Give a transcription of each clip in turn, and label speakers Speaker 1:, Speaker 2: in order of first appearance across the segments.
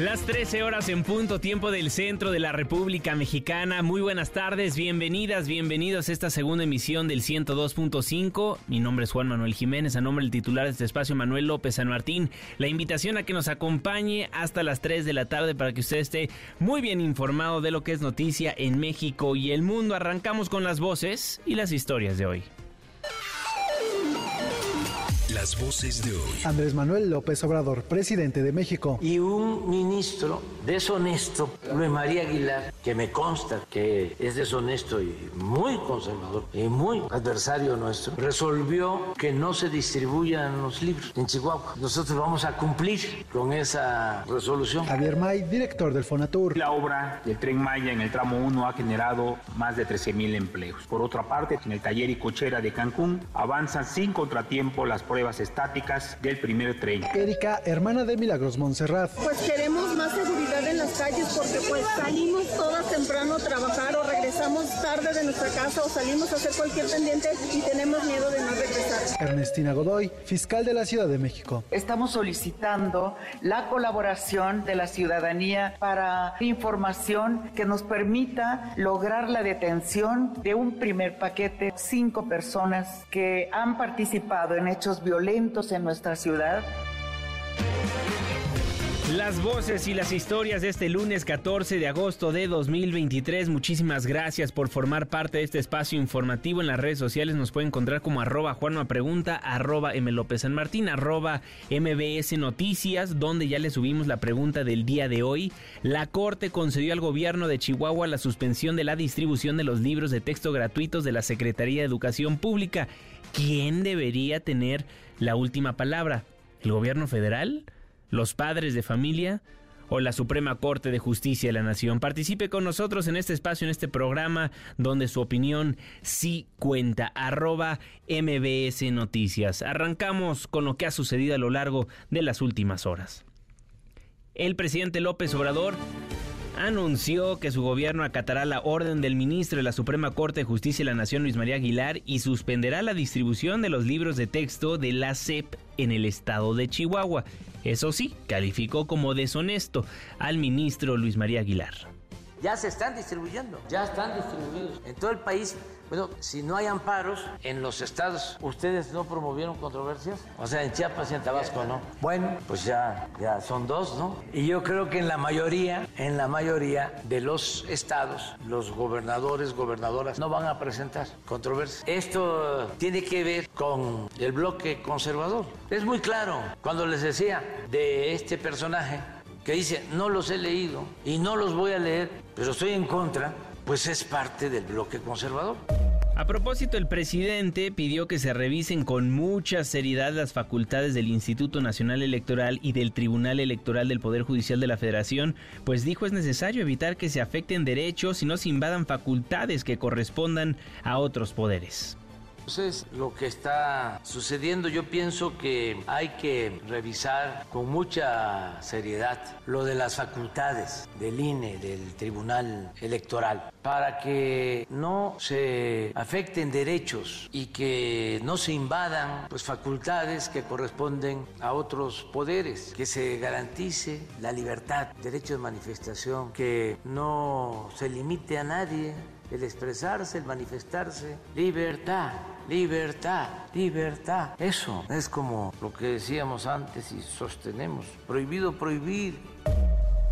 Speaker 1: Las 13 horas en punto, tiempo del centro de la República Mexicana. Muy buenas tardes, bienvenidas, bienvenidos a esta segunda emisión del 102.5. Mi nombre es Juan Manuel Jiménez, a nombre del titular de este espacio, Manuel López San Martín. La invitación a que nos acompañe hasta las 3 de la tarde para que usted esté muy bien informado de lo que es noticia en México y el mundo. Arrancamos con las voces y las historias de hoy.
Speaker 2: Las voces de hoy.
Speaker 3: Andrés Manuel López Obrador, presidente de México.
Speaker 4: Y un ministro deshonesto, Luis María Aguilar, que me consta que es deshonesto y muy conservador y muy adversario nuestro, resolvió que no se distribuyan los libros en Chihuahua. Nosotros vamos a cumplir con esa resolución.
Speaker 3: Javier May, director del Fonatur.
Speaker 5: La obra del Tren Maya en el tramo 1 ha generado más de 13 mil empleos. Por otra parte, en el taller y cochera de Cancún avanzan sin contratiempo las pruebas estáticas del primer tren.
Speaker 3: Erika, hermana de Milagros Montserrat.
Speaker 6: Pues queremos más seguridad en las calles porque pues salimos todas temprano a trabajar o regresamos tarde de nuestra casa o salimos a hacer cualquier pendiente y tenemos miedo de no regresar.
Speaker 3: Ernestina Godoy, fiscal de la Ciudad de México.
Speaker 7: Estamos solicitando la colaboración de la ciudadanía para información que nos permita lograr la detención de un primer paquete, cinco personas que han participado en hechos violentos en nuestra ciudad.
Speaker 1: Las voces y las historias de este lunes 14 de agosto de 2023. Muchísimas gracias por formar parte de este espacio informativo. En las redes sociales nos puede encontrar como arroba Juanma Pregunta, arroba M. López San Martín, arroba MBS Noticias, donde ya le subimos la pregunta del día de hoy. La Corte concedió al gobierno de Chihuahua la suspensión de la distribución de los libros de texto gratuitos de la Secretaría de Educación Pública. ¿Quién debería tener la última palabra? ¿El gobierno federal? Los padres de familia o la Suprema Corte de Justicia de la Nación. Participe con nosotros en este espacio, en este programa, donde su opinión sí cuenta. Arroba MBS Noticias. Arrancamos con lo que ha sucedido a lo largo de las últimas horas. El presidente López Obrador anunció que su gobierno acatará la orden del ministro de la Suprema Corte de Justicia de la Nación, Luis María Aguilar, y suspenderá la distribución de los libros de texto de la SEP en el estado de Chihuahua. Eso sí, calificó como deshonesto al ministro Luis María Aguilar.
Speaker 4: Ya se están distribuyendo, ya están distribuidos en todo el país. Bueno, si no hay amparos en los estados, ¿ustedes no promovieron controversias? O sea, en Chiapas y en Tabasco no. Bueno, pues ya, ya son dos, ¿no? Y yo creo que en la mayoría, en la mayoría de los estados, los gobernadores, gobernadoras no van a presentar controversias. Esto tiene que ver con el bloque conservador. Es muy claro cuando les decía de este personaje que dice, no los he leído y no los voy a leer, pero estoy en contra, pues es parte del bloque conservador.
Speaker 1: A propósito, el presidente pidió que se revisen con mucha seriedad las facultades del Instituto Nacional Electoral y del Tribunal Electoral del Poder Judicial de la Federación, pues dijo es necesario evitar que se afecten derechos y no se invadan facultades que correspondan a otros poderes.
Speaker 4: Entonces, lo que está sucediendo, yo pienso que hay que revisar con mucha seriedad lo de las facultades del INE, del Tribunal Electoral, para que no se afecten derechos y que no se invadan pues, facultades que corresponden a otros poderes, que se garantice la libertad, derecho de manifestación, que no se limite a nadie el expresarse, el manifestarse. Libertad, libertad, libertad. Eso es como lo que decíamos antes y sostenemos. Prohibido prohibir.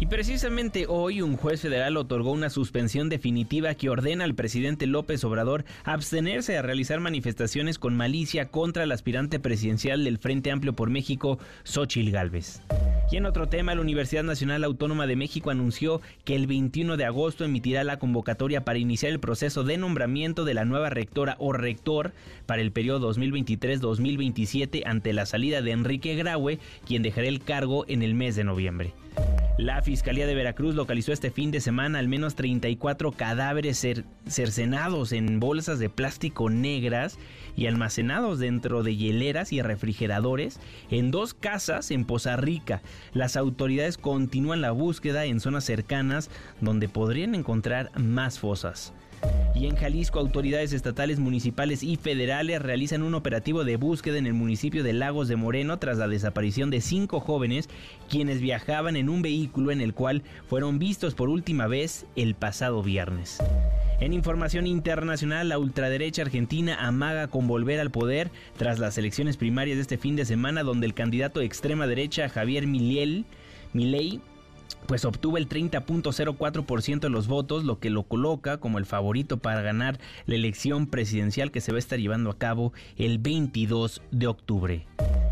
Speaker 1: Y precisamente hoy un juez federal otorgó una suspensión definitiva que ordena al presidente López Obrador abstenerse de realizar manifestaciones con malicia contra el aspirante presidencial del Frente Amplio por México, Xochil Gálvez. Y en otro tema, la Universidad Nacional Autónoma de México anunció que el 21 de agosto emitirá la convocatoria para iniciar el proceso de nombramiento de la nueva rectora o rector para el periodo 2023-2027 ante la salida de Enrique Graue, quien dejará el cargo en el mes de noviembre. La Fiscalía de Veracruz localizó este fin de semana al menos 34 cadáveres cercenados en bolsas de plástico negras y almacenados dentro de hieleras y refrigeradores en dos casas en Poza Rica. Las autoridades continúan la búsqueda en zonas cercanas donde podrían encontrar más fosas. Y en Jalisco, autoridades estatales, municipales y federales realizan un operativo de búsqueda en el municipio de Lagos de Moreno tras la desaparición de cinco jóvenes quienes viajaban en un vehículo en el cual fueron vistos por última vez el pasado viernes. En información internacional, la ultraderecha argentina amaga con volver al poder tras las elecciones primarias de este fin de semana donde el candidato de extrema derecha Javier Milei pues obtuvo el 30.04% de los votos, lo que lo coloca como el favorito para ganar la elección presidencial que se va a estar llevando a cabo el 22 de octubre.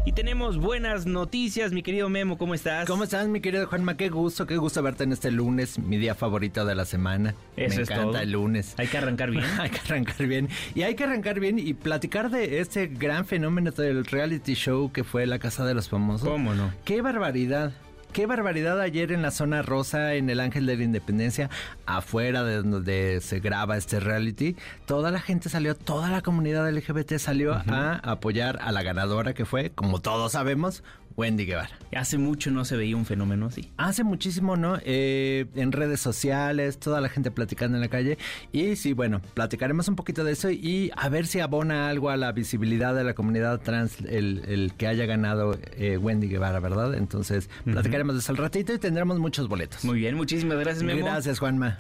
Speaker 1: Y tenemos buenas noticias, mi querido Memo, ¿cómo estás?
Speaker 8: ¿Cómo estás, mi querido Juanma? Qué gusto, qué gusto verte en este lunes, mi día favorito de la semana.
Speaker 1: Eso
Speaker 8: Me
Speaker 1: es
Speaker 8: encanta
Speaker 1: todo.
Speaker 8: el lunes.
Speaker 1: Hay que arrancar bien.
Speaker 8: hay que arrancar bien. Y hay que arrancar bien y platicar de este gran fenómeno del reality show que fue La Casa de los Famosos.
Speaker 1: ¿Cómo no?
Speaker 8: ¡Qué barbaridad! Qué barbaridad ayer en la zona rosa, en el Ángel de la Independencia, afuera de donde se graba este reality. Toda la gente salió, toda la comunidad LGBT salió a apoyar a la ganadora que fue, como todos sabemos, Wendy Guevara.
Speaker 1: Hace mucho no se veía un fenómeno así.
Speaker 8: Hace muchísimo, ¿no? Eh, en redes sociales, toda la gente platicando en la calle. Y sí, bueno, platicaremos un poquito de eso y a ver si abona algo a la visibilidad de la comunidad trans el, el que haya ganado eh, Wendy Guevara, ¿verdad? Entonces, platicaremos de eso al ratito y tendremos muchos boletos.
Speaker 1: Muy bien, muchísimas gracias, Memo.
Speaker 8: Gracias, Juanma.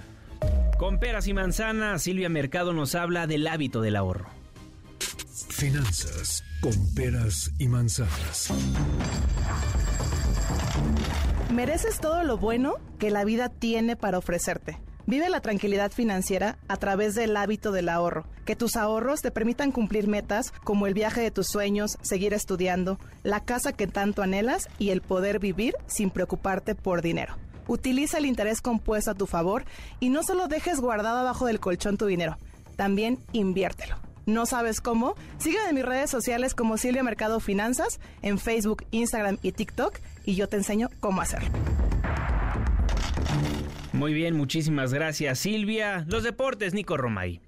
Speaker 1: Con peras y manzanas, Silvia Mercado nos habla del hábito del ahorro.
Speaker 2: Finanzas con peras y manzanas.
Speaker 9: Mereces todo lo bueno que la vida tiene para ofrecerte. Vive la tranquilidad financiera a través del hábito del ahorro. Que tus ahorros te permitan cumplir metas como el viaje de tus sueños, seguir estudiando, la casa que tanto anhelas y el poder vivir sin preocuparte por dinero. Utiliza el interés compuesto a tu favor y no solo dejes guardado abajo del colchón tu dinero, también inviértelo. ¿No sabes cómo? Sígueme en mis redes sociales como Silvia Mercado Finanzas, en Facebook, Instagram y TikTok, y yo te enseño cómo hacerlo.
Speaker 1: Muy bien, muchísimas gracias, Silvia. Los deportes, Nico Romay.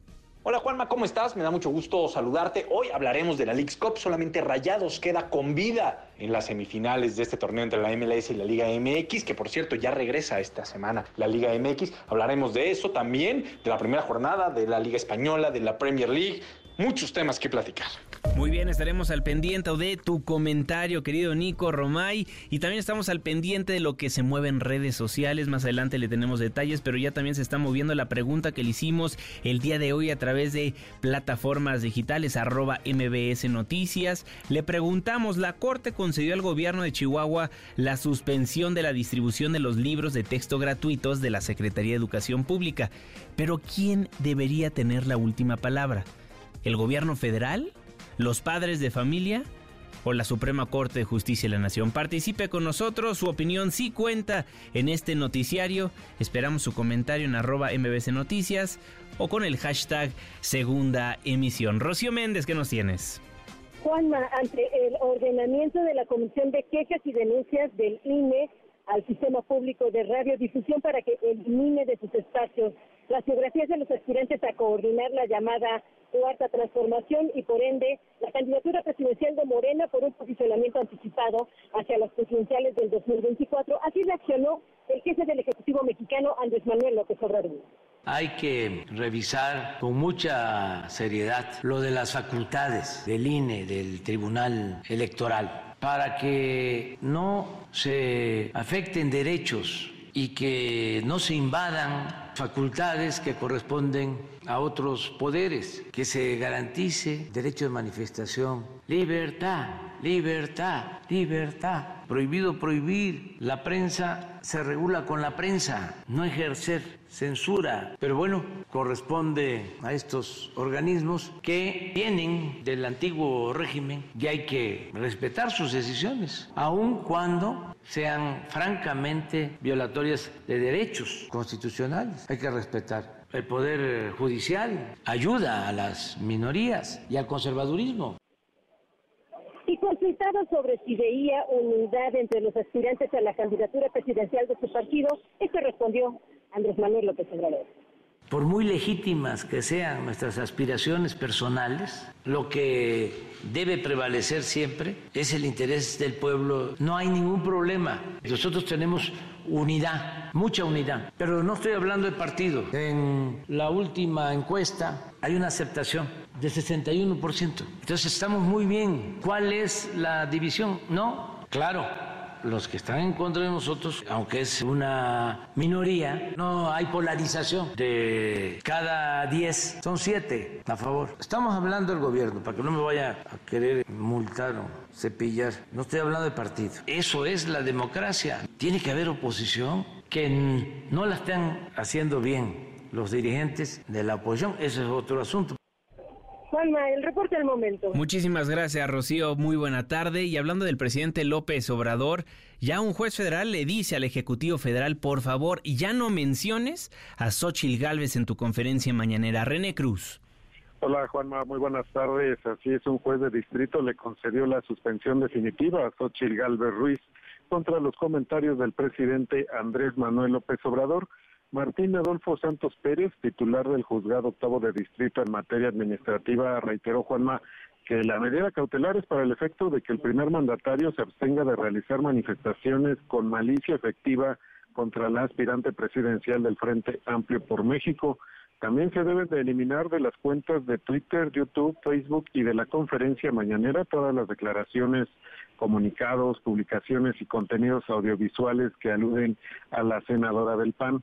Speaker 10: Hola Juanma, ¿cómo estás? Me da mucho gusto saludarte. Hoy hablaremos de la Leagues Cup. Solamente Rayados queda con vida en las semifinales de este torneo entre la MLS y la Liga MX, que por cierto ya regresa esta semana la Liga MX. Hablaremos de eso también, de la primera jornada, de la Liga Española, de la Premier League. Muchos temas que platicar.
Speaker 1: Muy bien, estaremos al pendiente de tu comentario, querido Nico Romay. Y también estamos al pendiente de lo que se mueve en redes sociales. Más adelante le tenemos detalles, pero ya también se está moviendo la pregunta que le hicimos el día de hoy a través de plataformas digitales, arroba MBS Noticias. Le preguntamos, la Corte concedió al gobierno de Chihuahua la suspensión de la distribución de los libros de texto gratuitos de la Secretaría de Educación Pública. Pero ¿quién debería tener la última palabra? ¿El gobierno federal? ¿Los padres de familia? ¿O la Suprema Corte de Justicia de la Nación? Participe con nosotros, su opinión sí cuenta en este noticiario. Esperamos su comentario en arroba MBC Noticias o con el hashtag segunda emisión. Rocío Méndez, ¿qué nos tienes?
Speaker 11: Juanma, ante el ordenamiento de la Comisión de Quejas y Denuncias del INE al Sistema Público de Radiodifusión para que elimine de sus espacios las biografías de los aspirantes a coordinar la llamada cuarta transformación y por ende la candidatura presidencial de Morena por un posicionamiento anticipado hacia las presidenciales del 2024. Así reaccionó el jefe del Ejecutivo mexicano, Andrés Manuel López Obrador.
Speaker 4: Hay que revisar con mucha seriedad lo de las facultades del INE, del Tribunal Electoral, para que no se afecten derechos y que no se invadan facultades que corresponden a otros poderes, que se garantice derecho de manifestación, libertad, libertad, libertad. Prohibido prohibir. La prensa se regula con la prensa, no ejercer censura. Pero bueno, corresponde a estos organismos que vienen del antiguo régimen y hay que respetar sus decisiones, aun cuando sean francamente violatorias de derechos constitucionales. Hay que respetar. El Poder Judicial ayuda a las minorías y al conservadurismo.
Speaker 11: Consultado sobre si veía unidad entre los aspirantes a la candidatura presidencial de su partido, esto respondió Andrés Manuel López Obrador.
Speaker 4: por muy legítimas que sean nuestras aspiraciones personales, lo que debe prevalecer siempre es el interés del pueblo. No hay ningún problema. Nosotros tenemos unidad, mucha unidad. Pero no estoy hablando de partido. En la última encuesta hay una aceptación de 61%. Entonces estamos muy bien. ¿Cuál es la división? No, claro los que están en contra de nosotros, aunque es una minoría, no hay polarización. De cada 10 son 7 a favor. Estamos hablando del gobierno, para que no me vaya a querer multar o cepillar. No estoy hablando de partido. Eso es la democracia. Tiene que haber oposición que no la están haciendo bien los dirigentes de la oposición. Ese es otro asunto.
Speaker 11: Juanma, el reporte al momento.
Speaker 1: Muchísimas gracias, Rocío. Muy buena tarde. Y hablando del presidente López Obrador, ya un juez federal le dice al Ejecutivo Federal, por favor, ya no menciones a Xochil Gálvez en tu conferencia mañanera. René Cruz.
Speaker 12: Hola Juanma, muy buenas tardes. Así es, un juez de distrito le concedió la suspensión definitiva a Xochil Gálvez Ruiz contra los comentarios del presidente Andrés Manuel López Obrador Martín Adolfo Santos Pérez, titular del juzgado octavo de distrito en materia administrativa, reiteró Juanma que la medida cautelar es para el efecto de que el primer mandatario se abstenga de realizar manifestaciones con malicia efectiva contra la aspirante presidencial del Frente Amplio por México. También se deben de eliminar de las cuentas de Twitter, YouTube, Facebook y de la conferencia mañanera todas las declaraciones, comunicados, publicaciones y contenidos audiovisuales que aluden a la senadora del PAN.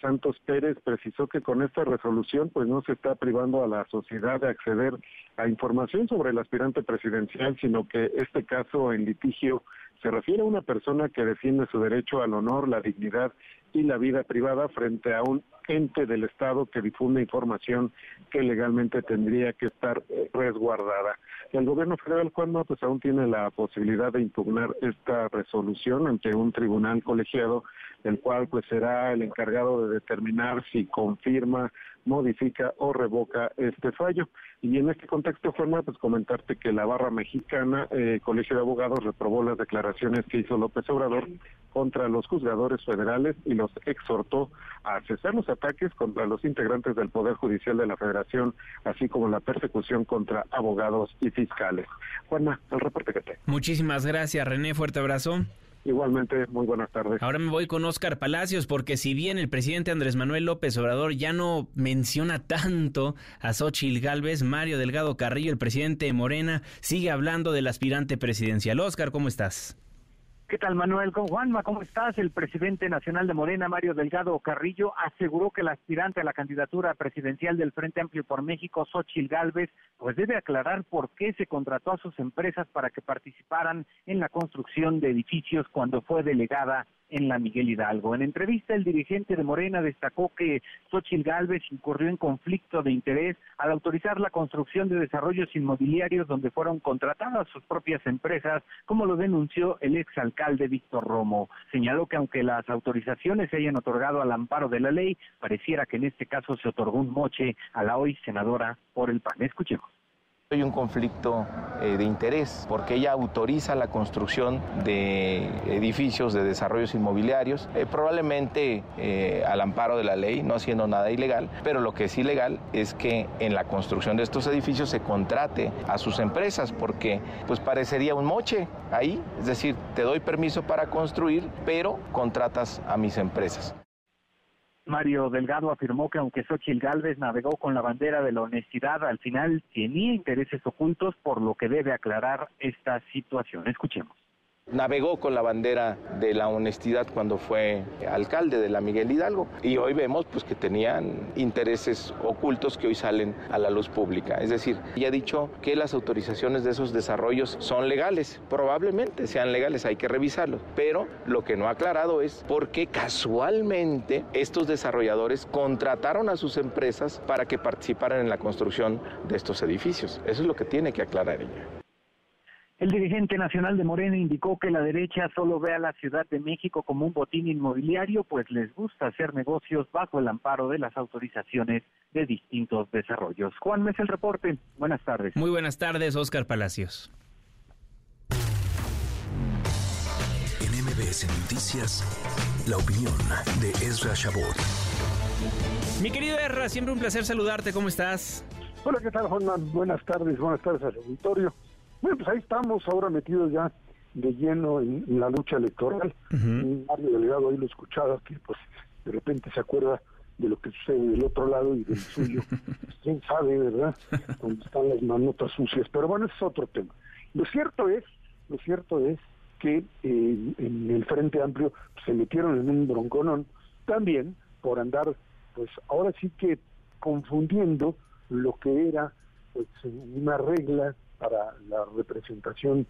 Speaker 12: Santos Pérez precisó que con esta resolución pues no se está privando a la sociedad de acceder a información sobre el aspirante presidencial, sino que este caso en litigio se refiere a una persona que defiende su derecho al honor, la dignidad y la vida privada frente a un ente del Estado que difunde información que legalmente tendría que estar eh, resguardada. El gobierno federal, Juanma, pues aún tiene la posibilidad de impugnar esta resolución ante un tribunal colegiado, el cual pues será el encargado de determinar si confirma, modifica o revoca este fallo. Y en este contexto, Juanma, pues comentarte que la barra mexicana, eh, Colegio de Abogados, reprobó las declaraciones que hizo López Obrador contra los juzgadores federales y los exhortó a cesar los ataques contra los integrantes del Poder Judicial de la Federación, así como la persecución contra abogados y fiscales. Juanma, el reporte que tengo.
Speaker 1: Muchísimas gracias, René. Fuerte abrazo.
Speaker 12: Igualmente, muy buenas tardes.
Speaker 1: Ahora me voy con Oscar Palacios, porque si bien el presidente Andrés Manuel López Obrador ya no menciona tanto a Xochil Gálvez, Mario Delgado Carrillo, el presidente de Morena, sigue hablando del aspirante presidencial. Oscar, ¿cómo estás?
Speaker 13: ¿Qué tal, Manuel? Con Juanma, ¿cómo estás? El presidente nacional de Morena, Mario Delgado Carrillo, aseguró que el aspirante a la candidatura presidencial del Frente Amplio por México, Xochil Gálvez, pues debe aclarar por qué se contrató a sus empresas para que participaran en la construcción de edificios cuando fue delegada en la Miguel Hidalgo. En entrevista, el dirigente de Morena destacó que Xochil Gálvez incurrió en conflicto de interés al autorizar la construcción de desarrollos inmobiliarios donde fueron contratadas sus propias empresas, como lo denunció el exalcalde Víctor Romo. Señaló que aunque las autorizaciones se hayan otorgado al amparo de la ley, pareciera que en este caso se otorgó un moche a la hoy senadora por el PAN. Escuchemos.
Speaker 14: Hay un conflicto eh, de interés porque ella autoriza la construcción de edificios de desarrollos inmobiliarios, eh, probablemente eh, al amparo de la ley, no haciendo nada ilegal, pero lo que es ilegal es que en la construcción de estos edificios se contrate a sus empresas porque pues parecería un moche ahí, es decir, te doy permiso para construir, pero contratas a mis empresas.
Speaker 13: Mario Delgado afirmó que aunque Xochitl Gálvez navegó con la bandera de la honestidad, al final tenía intereses ocultos, por lo que debe aclarar esta situación. Escuchemos
Speaker 14: navegó con la bandera de la honestidad cuando fue alcalde de la Miguel Hidalgo y hoy vemos pues que tenían intereses ocultos que hoy salen a la luz pública. Es decir, ella ha dicho que las autorizaciones de esos desarrollos son legales, probablemente sean legales, hay que revisarlos, pero lo que no ha aclarado es por qué casualmente estos desarrolladores contrataron a sus empresas para que participaran en la construcción de estos edificios. Eso es lo que tiene que aclarar ella.
Speaker 13: El dirigente nacional de Morena indicó que la derecha solo ve a la Ciudad de México como un botín inmobiliario, pues les gusta hacer negocios bajo el amparo de las autorizaciones de distintos desarrollos. Juan Mes, el reporte. Buenas tardes.
Speaker 1: Muy buenas tardes, Oscar Palacios.
Speaker 15: En MBS Noticias, la opinión de Ezra Shabot
Speaker 1: Mi querido Erra, siempre un placer saludarte, ¿cómo estás?
Speaker 16: Hola, ¿qué tal, Juan? Buenas tardes, buenas tardes al auditorio. Bueno, pues ahí estamos, ahora metidos ya de lleno en, la lucha electoral. Mario Delegado ahí lo escuchaba, que pues de repente se acuerda de lo que sucede del otro lado y del suyo. ¿Quién sabe, verdad? Donde están las manotas sucias. Pero bueno, ese es otro tema. Lo cierto es, lo cierto es que eh, en el Frente Amplio se metieron en un bronconón también por andar, pues ahora sí que confundiendo lo que era pues una regla para la representación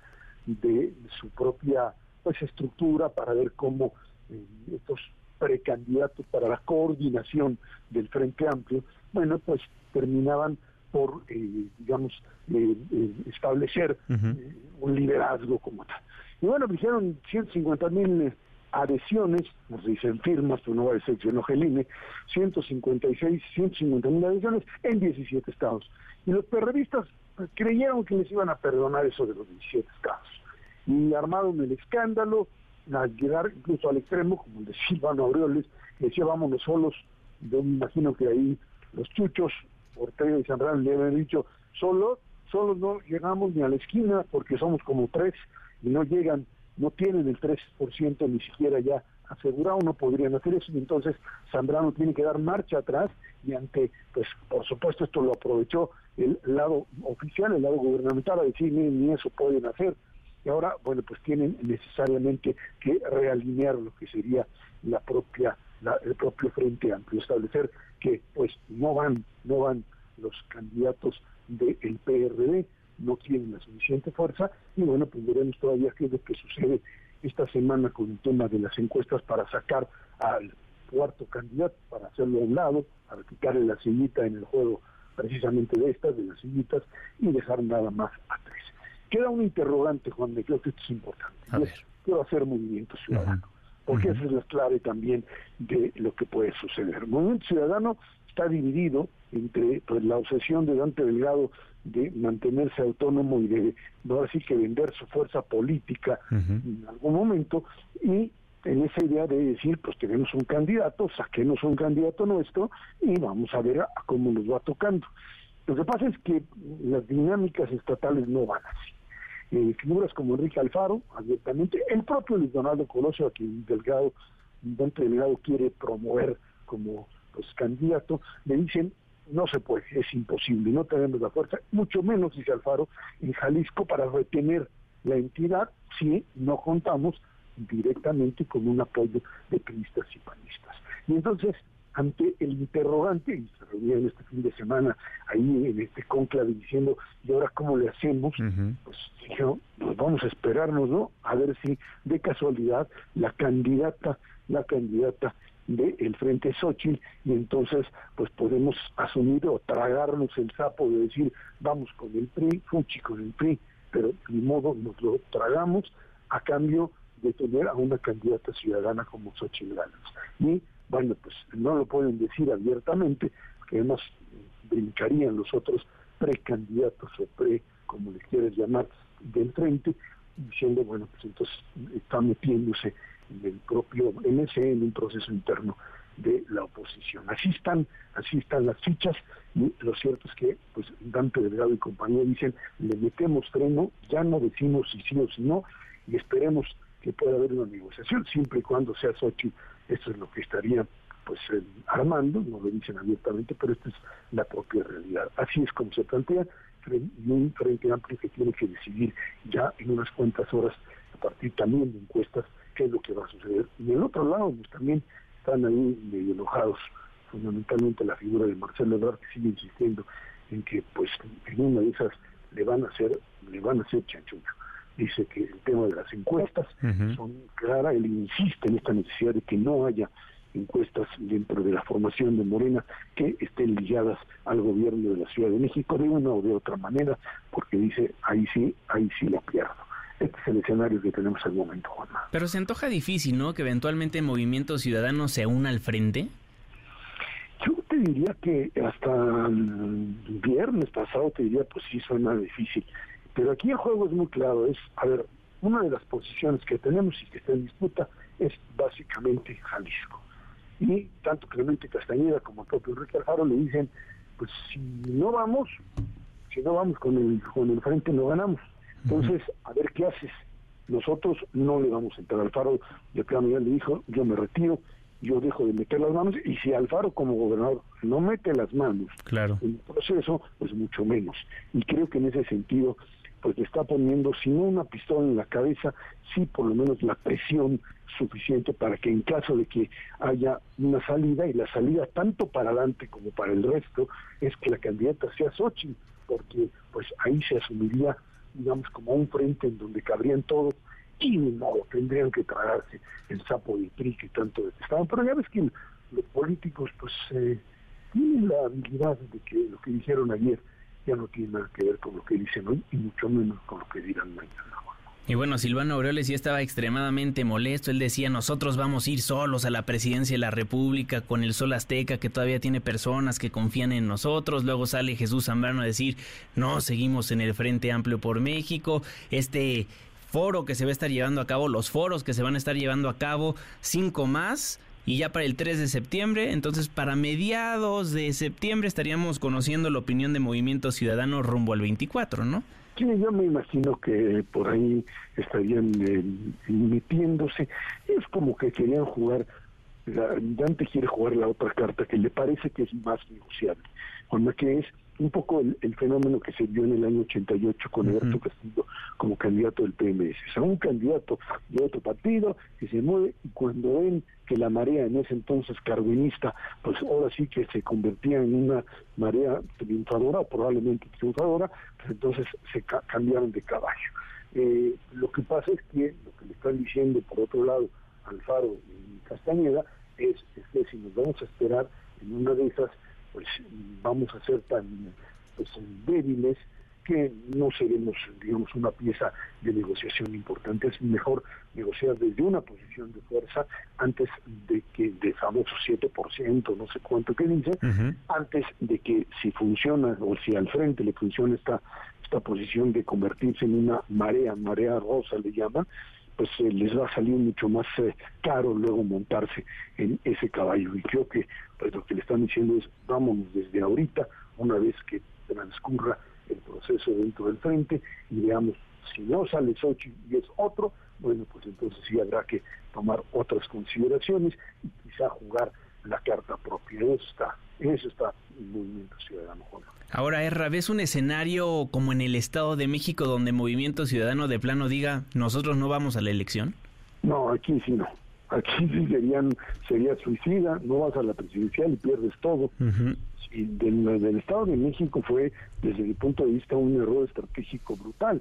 Speaker 16: de su propia pues estructura para ver cómo eh, estos precandidatos para la coordinación del Frente Amplio, bueno, pues terminaban por, eh, digamos, eh, establecer un liderazgo como tal. Y bueno, dijeron 150 mil adhesiones, nos dicen firmas, pero no va a que no 156, 150 mil adhesiones en 17 estados. Y los periodistas pues, creyeron que les iban a perdonar eso de los 17 estados. Y armaron el escándalo, a llegar incluso al extremo, como el de Silvano Aureoles, que decía vámonos solos. Yo me imagino que ahí los chuchos, Ortega y Zambrano le habían dicho, solo, solos no llegamos ni a la esquina porque somos como tres y no llegan, no tienen el 3% ni siquiera ya asegurado, no podrían hacer eso, y entonces Zambrano tiene que dar marcha atrás y ante, pues por supuesto esto lo aprovechó el lado oficial, el lado gubernamental, a decir, ni eso pueden hacer, y ahora, bueno, pues tienen necesariamente que realinear lo que sería la propia, el propio Frente Amplio, establecer que pues no van, no van los candidatos del PRD, no tienen la suficiente fuerza y bueno, pues veremos todavía qué es lo que sucede esta semana con el tema de las encuestas para sacar al cuarto candidato, para hacerlo a un lado, para quitarle la sillita en el juego precisamente de estas, de las sillitas, y dejar nada más a tres. Queda un interrogante, Juan, me creo que esto es importante. A ver. Quiero hacer movimiento ciudadano, porque esa es la clave también de lo que puede suceder. El movimiento ciudadano está dividido entre pues, la obsesión de Dante Delgado de mantenerse autónomo y de no así que vender su fuerza política en algún momento y en esa idea de decir pues tenemos un candidato, saquemos un candidato nuestro y vamos a ver a cómo nos va tocando. Lo que pasa es que las dinámicas estatales no van así eh, figuras como Enrique Alfaro, abiertamente, el propio Luis Donaldo Colosio, a quien Delgado, Dante Delgado quiere promover como pues, candidato, le dicen no se puede, es imposible, no tenemos la fuerza, mucho menos, dice Alfaro, en Jalisco para retener la entidad si no contamos directamente con un apoyo de cristas y panistas. Y entonces ante el interrogante, y se reunieron este fin de semana ahí en este conclave diciendo, ¿y ahora cómo le hacemos? Pues dijeron, pues vamos a esperarnos, ¿no? A ver si de casualidad la candidata, la candidata del el Frente Xochitl, y entonces pues podemos asumir o tragarnos el sapo de decir, vamos con el PRI, fuchi con el PRI, pero de modo nos lo tragamos a cambio de tener a una candidata ciudadana como Xochitl Gálvez. Y bueno, pues no lo pueden decir abiertamente, porque además brincarían los otros precandidatos o pre, como les quieres llamar, del frente, diciendo, bueno, pues entonces está metiéndose en el propio MC en un proceso interno de la oposición. Así están, así están las fichas y lo cierto es que pues Dante Delgado y compañía dicen le metemos freno, ya no decimos si sí o si no y esperemos que pueda haber una negociación siempre y cuando sea Sochi eso es lo que estaría pues eh, armando, no lo dicen abiertamente, pero esta es la propia realidad. Así es como se plantea, y un frente amplio que tiene que decidir ya en unas cuantas horas, a partir también de encuestas, qué es lo que va a suceder. Y del otro lado, pues también están ahí medio enojados, fundamentalmente la figura de Marcelo Ebrard, que sigue insistiendo en que pues en una de esas le van a hacer, le van a hacer chanchucho dice que el tema de las encuestas son claras, él insiste en esta necesidad de que no haya encuestas dentro de la formación de Morena que estén ligadas al gobierno de la Ciudad de México de una o de otra manera, porque dice, ahí sí, ahí sí lo pierdo. Este es el escenario que tenemos al momento, Juanma.
Speaker 1: Pero se antoja difícil, ¿no? Que eventualmente el Movimiento Ciudadano se una al frente.
Speaker 16: Yo te diría que hasta el viernes pasado te diría, pues sí suena difícil. Pero aquí el juego es muy claro, es, a ver, una de las posiciones que tenemos y que está en disputa es básicamente Jalisco. Y tanto Clemente Castañeda como el propio Enrique Alfaro le dicen, pues si no vamos, si no vamos con el, con el frente no ganamos. Entonces, a ver qué haces. Nosotros no le vamos a entrar. Alfaro de plano ya le dijo, yo me retiro, yo dejo de meter las manos y si Alfaro como gobernador no mete las manos
Speaker 1: claro.
Speaker 16: en el proceso, pues mucho menos. Y creo que en ese sentido, pues le está poniendo, si no una pistola en la cabeza, sí por lo menos la presión suficiente para que en caso de que haya una salida, y la salida tanto para adelante como para el resto, es que la candidata sea Xochitl, porque pues ahí se asumiría, digamos, como un frente en donde cabrían todos y ni modo, tendrían que tragarse el sapo de PRI que tanto detestaban. Pero ya ves que los políticos pues eh, tienen la habilidad de que lo que dijeron ayer ya no tiene nada que ver con lo que dicen hoy y mucho menos con lo que dirán mañana.
Speaker 1: Y bueno, Silvano Aureoles sí estaba extremadamente molesto. Él decía, nosotros vamos a ir solos a la presidencia de la República con el Sol Azteca, que todavía tiene personas que confían en nosotros. Luego sale Jesús Zambrano a decir, no, seguimos en el Frente Amplio por México. Este foro que se va a estar llevando a cabo, los foros que se van a estar llevando a cabo, cinco más. Y ya para el 3 de septiembre, entonces para mediados de septiembre estaríamos conociendo la opinión de Movimiento Ciudadano rumbo al 24, ¿no?
Speaker 16: Sí, yo me imagino que por ahí estarían eh, metiéndose. Es como que querían jugar, la, Dante quiere jugar la otra carta que le parece que es más negociable, con que es un poco el, fenómeno que se vio en el año 88 con Alberto Castillo como candidato del PMS. O sea, un candidato de otro partido que se mueve y cuando ven que la marea en ese entonces carvinista, pues ahora sí que se convertía en una marea triunfadora, probablemente triunfadora, pues entonces se cambiaron de caballo. Eh, lo que pasa es que lo que le están diciendo por otro lado Alfaro y Castañeda es, es que si nos vamos a esperar en una de esas pues vamos a ser tan pues, débiles que no seremos, digamos, una pieza de negociación importante. Es mejor negociar desde una posición de fuerza antes de que, de famoso 7%, no sé cuánto que dice, antes de que si funciona o si al frente le funciona esta, esta posición de convertirse en una marea, marea rosa le llaman, pues eh, les va a salir mucho más eh, caro luego montarse en ese caballo. Y creo que pues lo que le están diciendo es vámonos desde ahorita, una vez que transcurra el proceso dentro del frente y veamos si no sale Sochi y es otro, bueno, pues entonces sí habrá que tomar otras consideraciones y quizá jugar la carta propia. Eso está, eso está en Movimiento Ciudadano.
Speaker 1: Ahora, Erra, ¿ves un escenario como en el Estado de México donde Movimiento Ciudadano de plano diga, nosotros no vamos a la elección?
Speaker 16: No, aquí sí no. Aquí sí serían, sería suicida, no vas a la presidencial y pierdes todo. y del, Estado de México fue, desde mi punto de vista, un error estratégico brutal.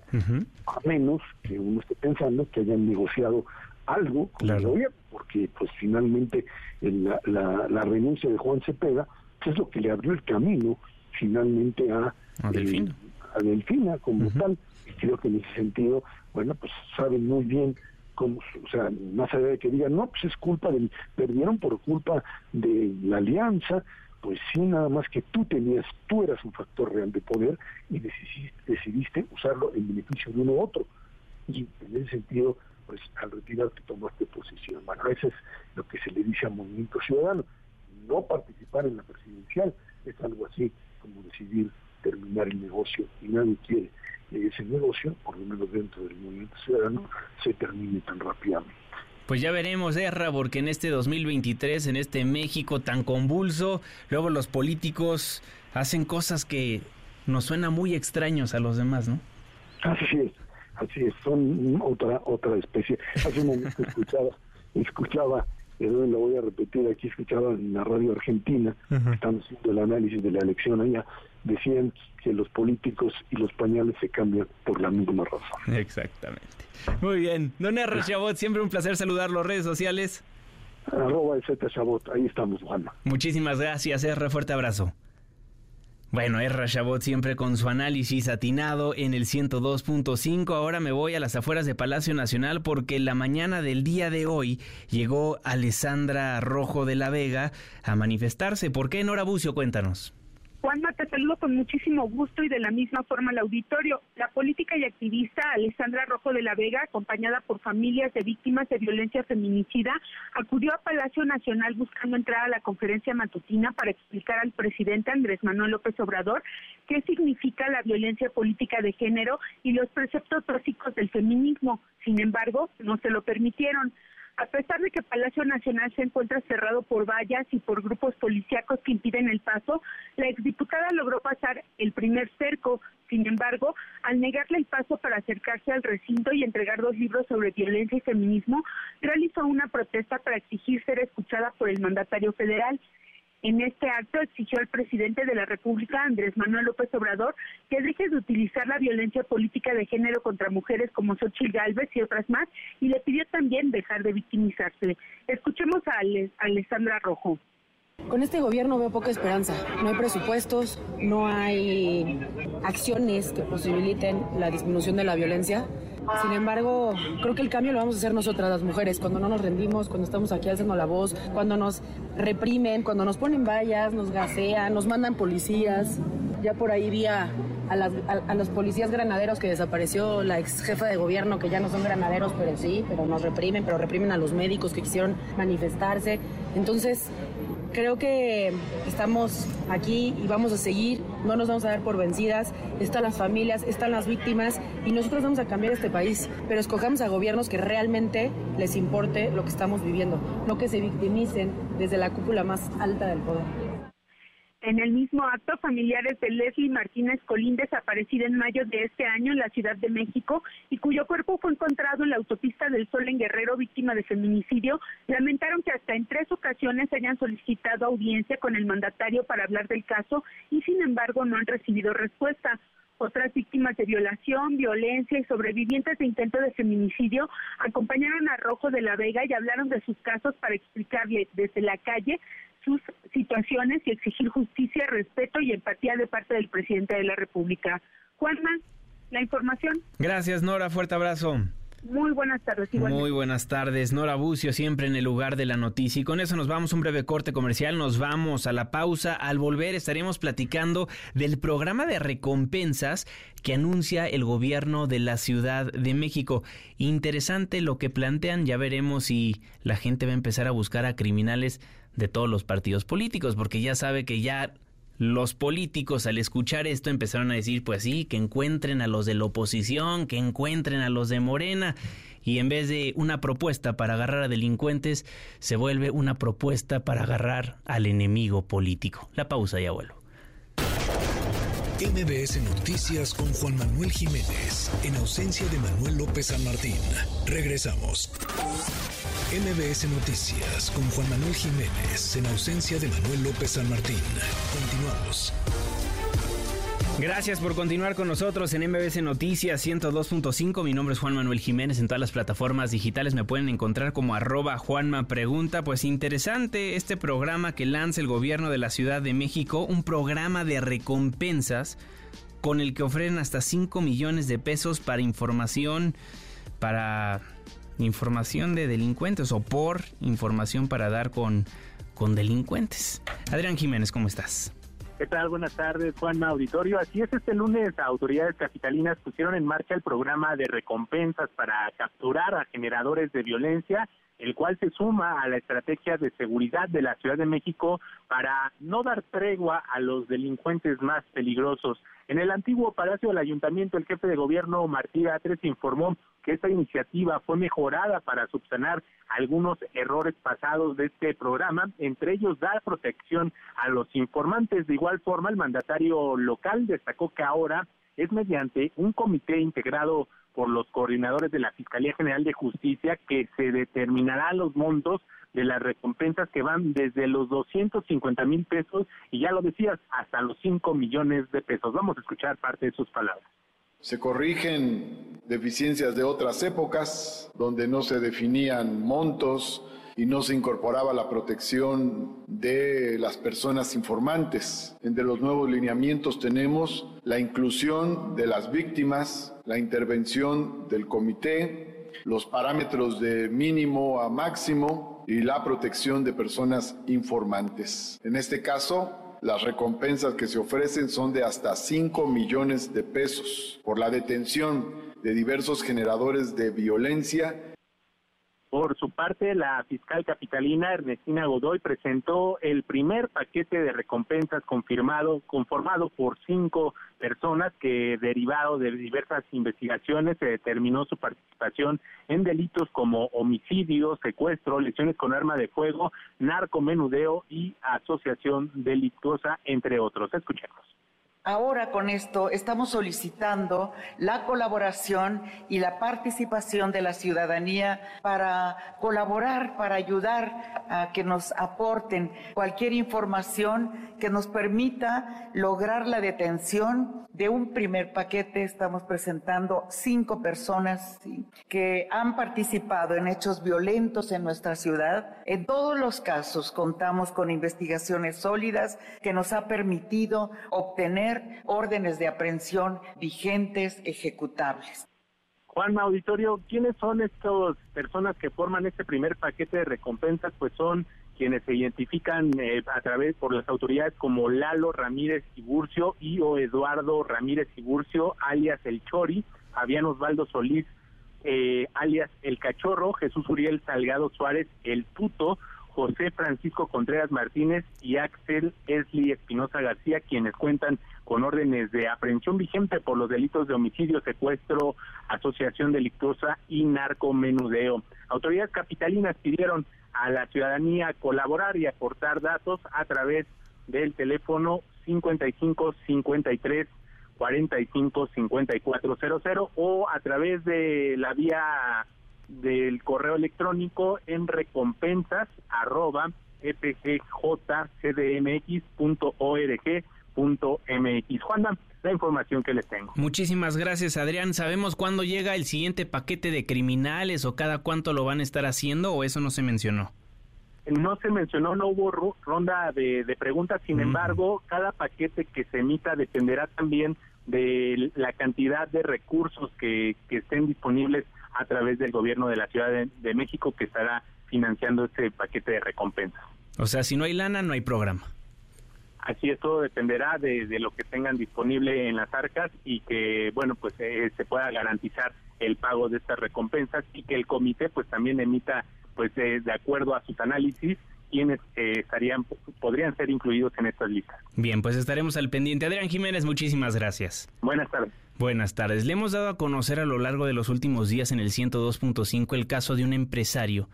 Speaker 16: A menos que uno esté pensando que hayan negociado algo con el gobierno, porque pues finalmente la, la, renuncia de Juan Cepeda es lo que le abrió el camino finalmente a,
Speaker 1: a Delfina,
Speaker 16: a Delfina como tal. Y creo que en ese sentido, bueno, pues saben muy bien cómo, o sea, más allá de que digan, no, pues es culpa del, perdieron por culpa de la alianza, pues sí, nada más que tú tenías, tú eras un factor real de poder y decidiste, decidiste usarlo en beneficio de uno u otro. Y en ese sentido, pues al retirarte tomaste posición. Bueno, eso es lo que se le dice a Movimiento Ciudadano. No participar en la presidencial es algo así como decidir terminar el negocio y nadie quiere que ese negocio, por lo menos dentro del movimiento ciudadano, se termine tan rápidamente.
Speaker 1: Pues ya veremos, Erra, porque en este 2023, en este México tan convulso, luego los políticos hacen cosas que nos suenan muy extraños a los demás, ¿no?
Speaker 16: Así es, así es, son otra otra especie. Hace un momento escuchaba, escuchaba lo voy a repetir, aquí escuchaba en la radio argentina, están haciendo el análisis de la elección allá, decían que los políticos y los pañales se cambian por la misma razón.
Speaker 1: Exactamente. Muy bien. Don R. Chabot, siempre un placer saludarlo. Redes sociales.
Speaker 16: Arroba Z Chabot, ahí estamos, Juanma.
Speaker 1: Muchísimas gracias, R. Fuerte abrazo. Bueno, es Rashabot siempre con su análisis atinado en el 102.5. Ahora me voy a las afueras de Palacio Nacional porque la mañana del día de hoy llegó Alessandra Rojo de la Vega a manifestarse. ¿Por qué, Nora Bucio? Cuéntanos.
Speaker 17: Juanma, te saludo con muchísimo gusto y de la misma forma al auditorio. La política y activista Alessandra Rojo de la Vega, acompañada por familias de víctimas de violencia feminicida, acudió a Palacio Nacional buscando entrar a la conferencia matutina para explicar al presidente Andrés Manuel López Obrador qué significa la violencia política de género y los preceptos básicos del feminismo. Sin embargo, no se lo permitieron. A pesar de que Palacio Nacional se encuentra cerrado por vallas y por grupos policíacos que impiden el paso, la exdiputada logró pasar el primer cerco. Sin embargo, al negarle el paso para acercarse al recinto y entregar dos libros sobre violencia y feminismo, realizó una protesta para exigir ser escuchada por el mandatario federal. En este acto exigió al presidente de la República, Andrés Manuel López Obrador, que deje de utilizar la violencia política de género contra mujeres como Xochitl Gálvez y otras más, y le pidió también dejar de victimizarse. Escuchemos a Alessandra Rojo.
Speaker 18: Con este gobierno veo poca esperanza. No hay presupuestos, no hay acciones que posibiliten la disminución de la violencia. Sin embargo, creo que el cambio lo vamos a hacer nosotras las mujeres, cuando no nos rendimos, cuando estamos aquí haciendo la voz, cuando nos reprimen, cuando nos ponen vallas, nos gasean, nos mandan policías. Ya por ahí vi a, los policías granaderos que desapareció la ex jefa de gobierno, que ya no son granaderos, pero sí, pero nos reprimen, pero reprimen a los médicos que quisieron manifestarse. Entonces, Creo que estamos aquí y vamos a seguir, no nos vamos a dar por vencidas, están las familias, están las víctimas y nosotros vamos a cambiar este país, pero escojamos a gobiernos que realmente les importe lo que estamos viviendo, no que se victimicen desde la cúpula más alta del poder.
Speaker 17: En el mismo acto, familiares de Leslie Martínez Colín, desaparecida en mayo de este año en la Ciudad de México y cuyo cuerpo fue encontrado en la autopista del Sol en Guerrero, víctima de feminicidio, lamentaron que hasta en tres ocasiones hayan solicitado audiencia con el mandatario para hablar del caso y sin embargo no han recibido respuesta. Otras víctimas de violación, violencia y sobrevivientes de intento de feminicidio acompañaron a Rojo de la Vega y hablaron de sus casos para explicarle desde la calle sus situaciones y exigir justicia, respeto y empatía de parte del presidente de la República. Juanma, la información.
Speaker 1: Gracias, Nora. Fuerte abrazo.
Speaker 17: Muy buenas tardes.
Speaker 1: Muy buenas tardes. Nora Bucio, siempre en el lugar de la noticia. Y con eso nos vamos a un breve corte comercial. Nos vamos a la pausa. Al volver estaremos platicando del programa de recompensas que anuncia el gobierno de la Ciudad de México. Interesante lo que plantean. Ya veremos si la gente va a empezar a buscar a criminales de todos los partidos políticos, porque ya sabe que ya los políticos al escuchar esto empezaron a decir, pues sí, que encuentren a los de la oposición, que encuentren a los de Morena, y en vez de una propuesta para agarrar a delincuentes, se vuelve una propuesta para agarrar al enemigo político. La pausa y abuelo.
Speaker 2: MBS Noticias con Juan Manuel Jiménez, en ausencia de Manuel López San Martín. Regresamos. MBS Noticias con Juan Manuel Jiménez en ausencia de Manuel López San Martín. Continuamos.
Speaker 1: Gracias por continuar con nosotros en MBS Noticias 102.5. Mi nombre es Juan Manuel Jiménez. En todas las plataformas digitales me pueden encontrar como arroba Juanma Pregunta. Pues interesante este programa que lanza el gobierno de la Ciudad de México, un programa de recompensas con el que ofrecen hasta 5 millones de pesos para información, para información de delincuentes o por información para dar con, con delincuentes. Adrián Jiménez, ¿cómo estás?
Speaker 13: ¿Qué tal? Buenas tardes, Juan Auditorio. Así es, este lunes autoridades capitalinas pusieron en marcha el programa de recompensas para capturar a generadores de violencia, el cual se suma a la estrategia de seguridad de la Ciudad de México para no dar tregua a los delincuentes más peligrosos. En el antiguo Palacio del Ayuntamiento, el jefe de gobierno Martí Atres informó que esta iniciativa fue mejorada para subsanar algunos errores pasados de este programa, entre ellos dar protección a los informantes. De igual forma, el mandatario local destacó que ahora es mediante un comité integrado por los coordinadores de la Fiscalía General de Justicia que se determinará los montos de las recompensas que van desde los 250 mil pesos y ya lo decías, hasta los 5 millones de pesos. Vamos a escuchar parte de sus palabras.
Speaker 19: Se corrigen deficiencias de otras épocas donde no se definían montos y no se incorporaba la protección de las personas informantes. Entre los nuevos lineamientos tenemos la inclusión de las víctimas, la intervención del comité, los parámetros de mínimo a máximo y la protección de personas informantes. En este caso, Las recompensas que se ofrecen son de hasta 5 millones de pesos por la detención de diversos generadores de violencia
Speaker 13: por su parte, la fiscal capitalina Ernestina Godoy presentó el primer paquete de recompensas confirmado, conformado por cinco personas que, derivado de diversas investigaciones, se determinó su participación en delitos como homicidio, secuestro, lesiones con arma de fuego, narcomenudeo y asociación delictuosa, entre otros. Escuchemos.
Speaker 7: Ahora con esto estamos solicitando la colaboración y la participación de la ciudadanía para colaborar, para ayudar a que nos aporten cualquier información que nos permita lograr la detención de un primer paquete. Estamos presentando cinco personas que han participado en hechos violentos en nuestra ciudad. En todos los casos contamos con investigaciones sólidas que nos ha permitido obtener órdenes de aprehensión vigentes, ejecutables.
Speaker 13: Juan Auditorio, ¿quiénes son estas personas que forman este primer paquete de recompensas? Pues son quienes se identifican eh, a través por las autoridades como Lalo Ramírez Tiburcio y o Eduardo Ramírez Tiburcio, alias El Chori, Fabián Osvaldo Solís, eh, alias El Cachorro, Jesús Uriel Salgado Suárez, El Puto, José Francisco Contreras Martínez y Axel Esli Espinosa García, quienes cuentan con órdenes de aprehensión vigente por los delitos de homicidio, secuestro, asociación delictuosa y narcomenudeo. Autoridades capitalinas pidieron a la ciudadanía colaborar y aportar datos a través del teléfono 55 53 45 5400 o a través de la vía del correo electrónico en recompensas arroba MX. Juana, la información que les tengo.
Speaker 1: Muchísimas gracias, Adrián. ¿Sabemos cuándo llega el siguiente paquete de criminales o cada cuánto lo van a estar haciendo o eso no se mencionó?
Speaker 13: No se mencionó, no hubo ronda de, preguntas, sin embargo, cada paquete que se emita dependerá también de la cantidad de recursos que, estén disponibles a través del gobierno de la Ciudad de, México que estará financiando este paquete de recompensa.
Speaker 1: O sea, si no hay lana, no hay programa.
Speaker 13: Así es, todo dependerá de, lo que tengan disponible en las arcas y que, bueno, pues eh, se pueda garantizar el pago de estas recompensas y que el comité pues también emita pues eh, de acuerdo a sus análisis quienes eh, estarían podrían ser incluidos en estas listas.
Speaker 1: Bien, pues estaremos al pendiente. Adrián Jiménez, muchísimas gracias.
Speaker 13: Buenas tardes.
Speaker 1: Buenas tardes. Le hemos dado a conocer a lo largo de los últimos días en el 102.5 el caso de un empresario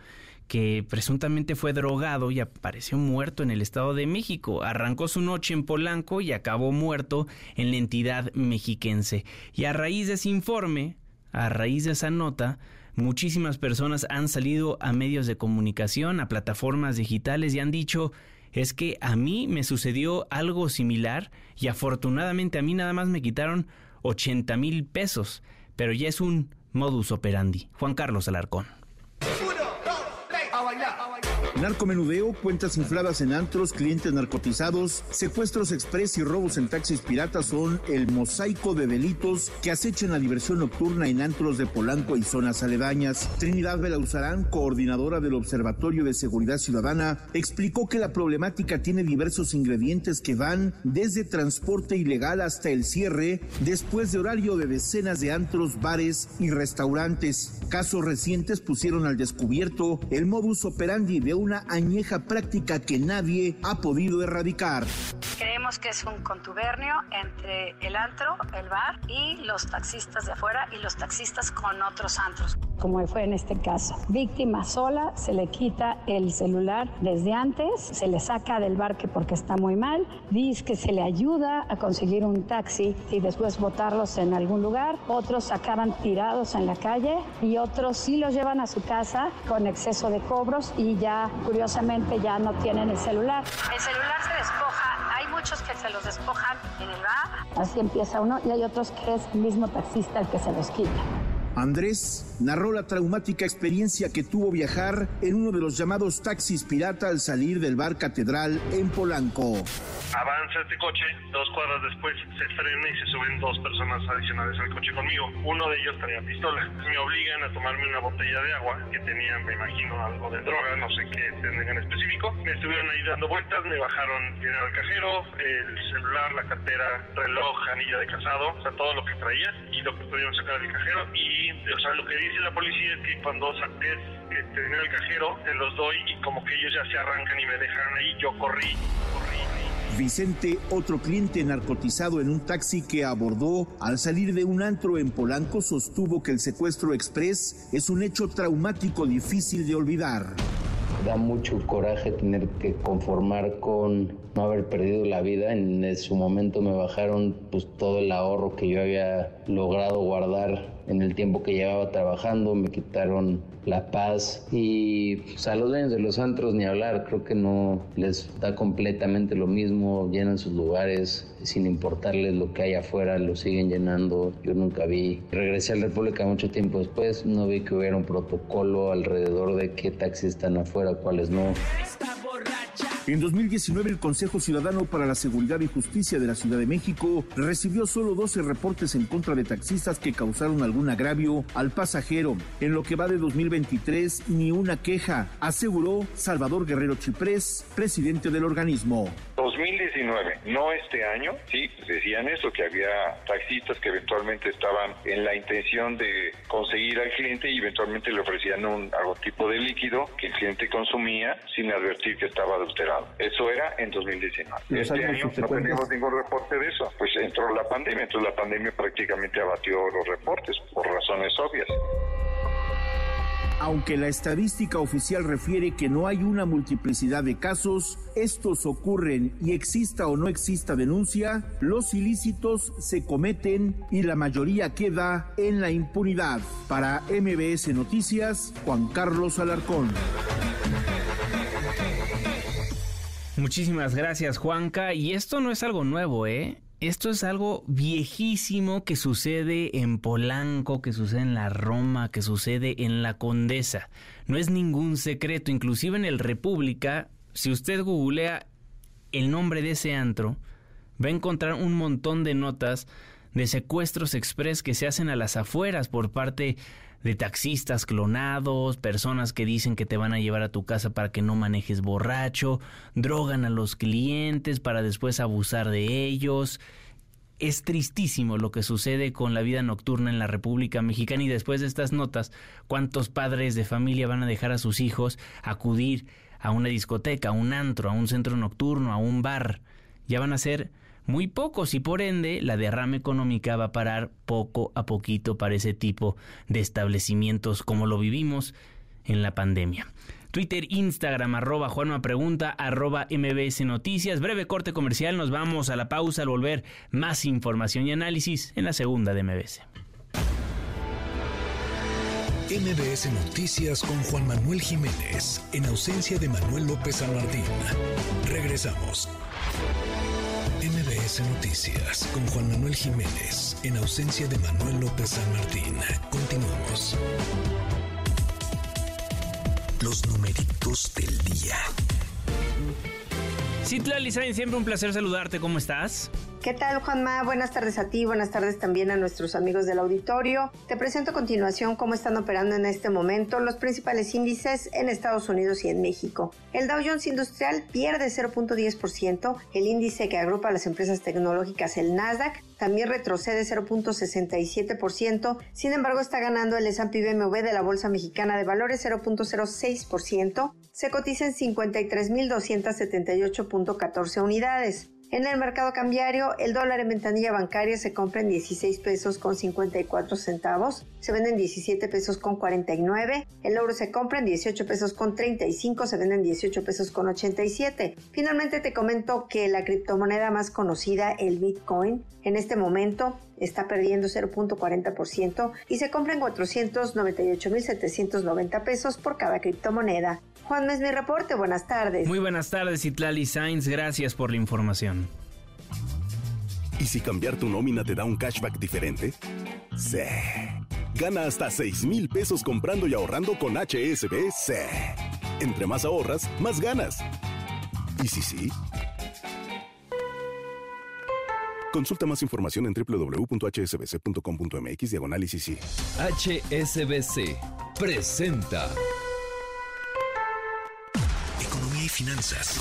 Speaker 1: que presuntamente fue drogado y apareció muerto en el Estado de México. Arrancó su noche en Polanco y acabó muerto en la entidad mexiquense. Y a raíz de ese informe, a raíz de esa nota, muchísimas personas han salido a medios de comunicación, a plataformas digitales y han dicho es que a mí me sucedió algo similar y afortunadamente a mí nada más me quitaron 80 mil pesos, pero ya es un modus operandi. Juan Carlos Alarcón.
Speaker 20: Narcomenudeo, cuentas infladas en antros, clientes narcotizados, secuestros express y robos en taxis piratas son el mosaico de delitos que acechan la diversión nocturna en antros de Polanco y zonas aledañas. Trinidad Belauzarán, coordinadora del Observatorio de Seguridad Ciudadana, explicó que la problemática tiene diversos ingredientes que van desde transporte ilegal hasta el cierre después de horario de decenas de antros, bares y restaurantes. Casos recientes pusieron al descubierto el modus operandi de una añeja práctica que nadie ha podido erradicar.
Speaker 21: Creemos que es un contubernio entre el antro, el bar y los taxistas de afuera y los taxistas con otros antros.
Speaker 22: Como fue en este caso, víctima sola, se le quita el celular desde antes, se le saca del barque porque está muy mal, dice que se le ayuda a conseguir un taxi y después botarlos en algún lugar, otros acaban tirados en la calle y otros sí los llevan a su casa con exceso de cobros y ya curiosamente ya no tienen el celular.
Speaker 21: El celular se despoja, hay muchos que se los despojan en el bar.
Speaker 22: Así empieza uno y hay otros que es el mismo taxista el que se los quita.
Speaker 10: Andrés narró la traumática experiencia que tuvo viajar en uno de los llamados taxis pirata al salir del bar Catedral en Polanco.
Speaker 23: Avanza este coche, dos cuadras después se frena y se suben dos personas adicionales al coche conmigo. Uno de ellos tenía pistola. Me obligan a tomarme una botella de agua que tenía, me imagino, algo de droga, no sé qué tengan en específico. Me estuvieron ahí dando vueltas, me bajaron dinero al cajero, el celular, la cartera, reloj, anilla de casado, o sea, todo lo que traía y lo que pudieron sacar del cajero. Y, o sea, lo que dice la policía es que cuando saqué este dinero al cajero, te los doy y como que ellos ya se arrancan y me dejaron ahí, yo corrí, corrí.
Speaker 10: Vicente, otro cliente narcotizado en un taxi que abordó al salir de un antro en Polanco, sostuvo que el secuestro express es un hecho traumático difícil de olvidar.
Speaker 24: Da mucho coraje tener que conformar con no haber perdido la vida. En su momento me bajaron pues todo el ahorro que yo había logrado guardar en el tiempo que llevaba trabajando, me quitaron la paz y pues, a los dueños de los antros ni hablar, creo que no les da completamente lo mismo, llenan sus lugares sin importarles lo que hay afuera, lo siguen llenando, yo nunca vi. Regresé a la República mucho tiempo después, no vi que hubiera un protocolo alrededor de qué taxis están afuera, cuáles no.
Speaker 10: En 2019, el Consejo Ciudadano para la Seguridad y Justicia de la Ciudad de México recibió solo 12 reportes en contra de taxistas que causaron algún agravio al pasajero. En lo que va de 2023, ni una queja, aseguró Salvador Guerrero Chiprés, presidente del organismo.
Speaker 25: 2019, no este año, sí, decían eso, que había taxistas que eventualmente estaban en la intención de conseguir al cliente y eventualmente le ofrecían un, algún tipo de líquido que el cliente consumía sin advertir que estaba adulterado. Eso era en 2019. Este año no tenemos ningún reporte de eso. Pues entró la pandemia, entonces la pandemia prácticamente abatió los reportes por razones obvias.
Speaker 10: Aunque la estadística oficial refiere que no hay una multiplicidad de casos, estos ocurren y exista o no exista denuncia, los ilícitos se cometen y la mayoría queda en la impunidad. Para MBS Noticias, Juan Carlos Alarcón.
Speaker 1: Muchísimas gracias, Juanca. Y esto no es algo nuevo, ¿eh? Esto es algo viejísimo que sucede en Polanco, que sucede en la Roma, que sucede en la Condesa. No es ningún secreto, inclusive en el República, si usted googlea el nombre de ese antro, va a encontrar un montón de notas de secuestros express que se hacen a las afueras por parte de taxistas clonados, personas que dicen que te van a llevar a tu casa para que no manejes borracho, drogan a los clientes para después abusar de ellos. Es tristísimo lo que sucede con la vida nocturna en la República Mexicana y después de estas notas, ¿cuántos padres de familia van a dejar a sus hijos acudir a una discoteca, a un antro, a un centro nocturno, a un bar? Ya van a ser muy pocos y por ende la derrama económica va a parar poco a poquito para ese tipo de establecimientos como lo vivimos en la pandemia. Twitter, Instagram, arroba Juanma Pregunta, arroba MBS Noticias. Breve corte comercial, nos vamos a la pausa al volver más información y análisis en la segunda de MBS.
Speaker 15: MBS Noticias con Juan Manuel Jiménez, en ausencia de Manuel López San. Regresamos. MBS Noticias con Juan Manuel Jiménez, en ausencia de Manuel López San Martín. Continuamos. Los numeritos del día.
Speaker 1: Citlali siempre un placer saludarte. ¿Cómo estás?
Speaker 26: ¿Qué tal, Juanma? Buenas tardes a ti, buenas tardes también a nuestros amigos del auditorio. Te presento a continuación cómo están operando en este momento los principales índices en Estados Unidos y en México. El Dow Jones Industrial pierde 0.10%, el índice que agrupa a las empresas tecnológicas, el Nasdaq, también retrocede 0.67%, sin embargo está ganando el S&P BMW de la Bolsa Mexicana de Valores 0.06%, se cotiza en 53.278.14 unidades. En el mercado cambiario, el dólar en ventanilla bancaria se compra en 16 pesos con 54 centavos, se vende en 17 pesos con 49, el euro se compra en 18 pesos con 35, se vende en 18 pesos con 87. Finalmente te comento que la criptomoneda más conocida, el Bitcoin, en este momento está perdiendo 0.40% y se compra en 498.790 pesos por cada criptomoneda. Juan, es mi reporte. Buenas tardes.
Speaker 1: Muy buenas tardes, Itlali Sainz. Gracias por la información.
Speaker 27: ¿Y si cambiar tu nómina te da un cashback diferente? Sí. Gana hasta 6 mil pesos comprando y ahorrando con HSBC. Entre más ahorras, más ganas. ¿Y si sí? Consulta más información en www.hsbc.com.mx diagonal
Speaker 2: HSBC presenta finanzas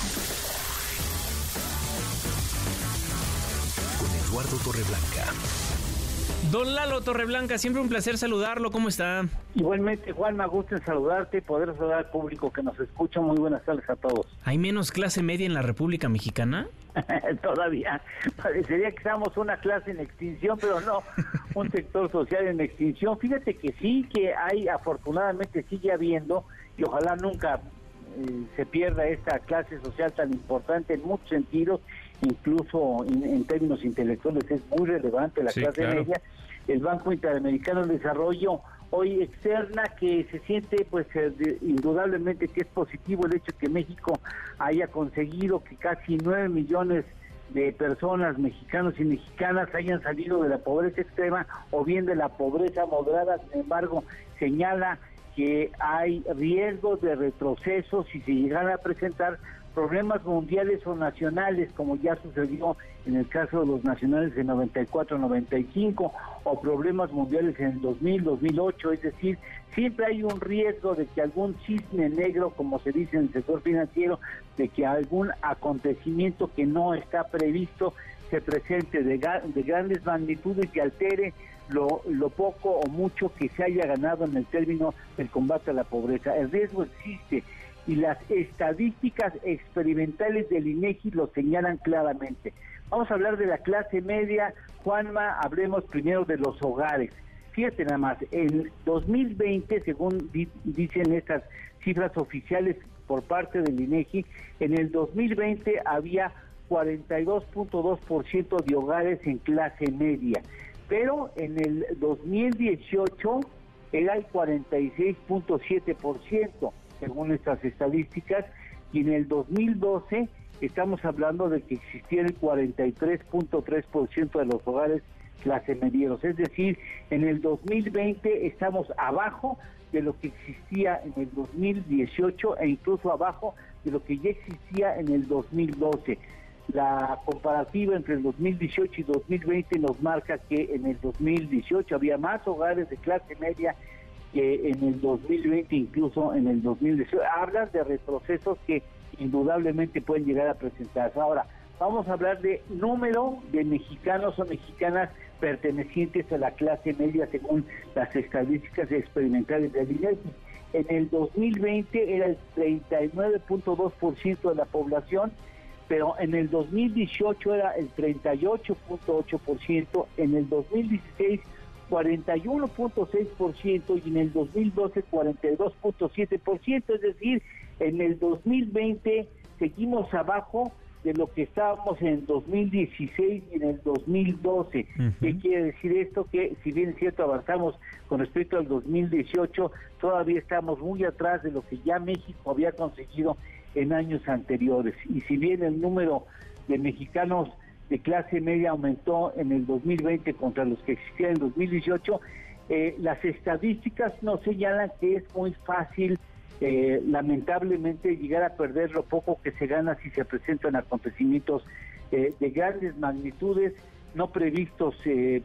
Speaker 2: con Eduardo Torreblanca.
Speaker 1: Don Lalo Torreblanca, siempre un placer saludarlo. ¿Cómo está?
Speaker 28: Igualmente, Juan, me gusta saludarte y poder saludar al público que nos escucha. Muy buenas tardes a todos.
Speaker 1: ¿Hay menos clase media en la República Mexicana?
Speaker 28: Todavía. Parecería que estamos una clase en extinción, pero no, un sector social en extinción. Fíjate que sí, que hay, afortunadamente sigue habiendo, y ojalá nunca eh, se pierda esta clase social tan importante en muchos sentidos incluso en, términos intelectuales es muy relevante la clase media. El Banco Interamericano de Desarrollo hoy externa que se siente pues eh, indudablemente que es positivo el hecho que México haya conseguido que casi 9 millones de personas mexicanos y mexicanas hayan salido de la pobreza extrema o bien de la pobreza moderada, sin embargo, señala que hay riesgo de retroceso si se llegan a presentar problemas mundiales o nacionales, como ya sucedió en el caso de los nacionales de 94-95, o problemas mundiales en el 2000, 2008, es decir, siempre hay un riesgo de que algún cisne negro, como se dice en el sector financiero, de que algún acontecimiento que no está previsto se presente de, de grandes magnitudes y altere lo, lo, poco o mucho que se haya ganado en el término del combate a la pobreza. El riesgo existe y las estadísticas experimentales del INEGI lo señalan claramente. Vamos a hablar de la clase media. Juanma, hablemos primero de los hogares. Fíjate nada más, en 2020, según dicen estas cifras oficiales por parte del INEGI, en el 2020 había 42.2% de hogares en clase media, pero en el 2018 era el 46.7% según estas estadísticas, y en el 2012 estamos hablando de que existía el 43.3% de los hogares clase medieros, es decir, en el 2020 estamos abajo de lo que existía en el 2018 e incluso abajo de lo que ya existía en el 2012. La comparativa entre el 2018 y 2020 nos marca que en el 2018 había más hogares de clase media que en el 2020, incluso en el 2018, hablas de retrocesos que indudablemente pueden llegar a presentarse. Ahora, vamos a hablar de número de mexicanos o mexicanas pertenecientes a la clase media según las estadísticas experimentales de INEGI. En el 2020 era el 39.2% de la población, pero en el 2018 era el 38.8%, en el 2016 41.6% y en el 2012 42.7%, es decir, en el 2020 seguimos abajo de lo que estábamos en el 2016 y en el 2012. ¿Qué quiere decir esto? Que si bien es cierto avanzamos con respecto al 2018, todavía estamos muy atrás de lo que ya México había conseguido en años anteriores. Y si bien el número de mexicanos de clase media aumentó en el 2020 contra los que existían en 2018, eh, las estadísticas nos señalan que es muy fácil, eh, lamentablemente, llegar a perder lo poco que se gana si se presentan acontecimientos eh, de grandes magnitudes no previstos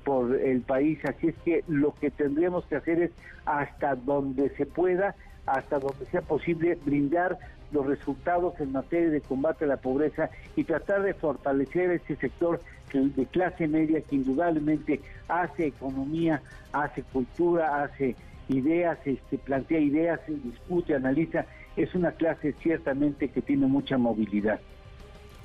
Speaker 28: por el país. Así es que lo que tendríamos que hacer es, hasta donde se pueda, hasta donde sea posible, brindar los resultados en materia de combate a la pobreza y tratar de fortalecer ese sector de clase media que indudablemente hace economía, hace cultura, hace ideas, este, plantea ideas, discute, analiza. Es una clase ciertamente que tiene mucha movilidad.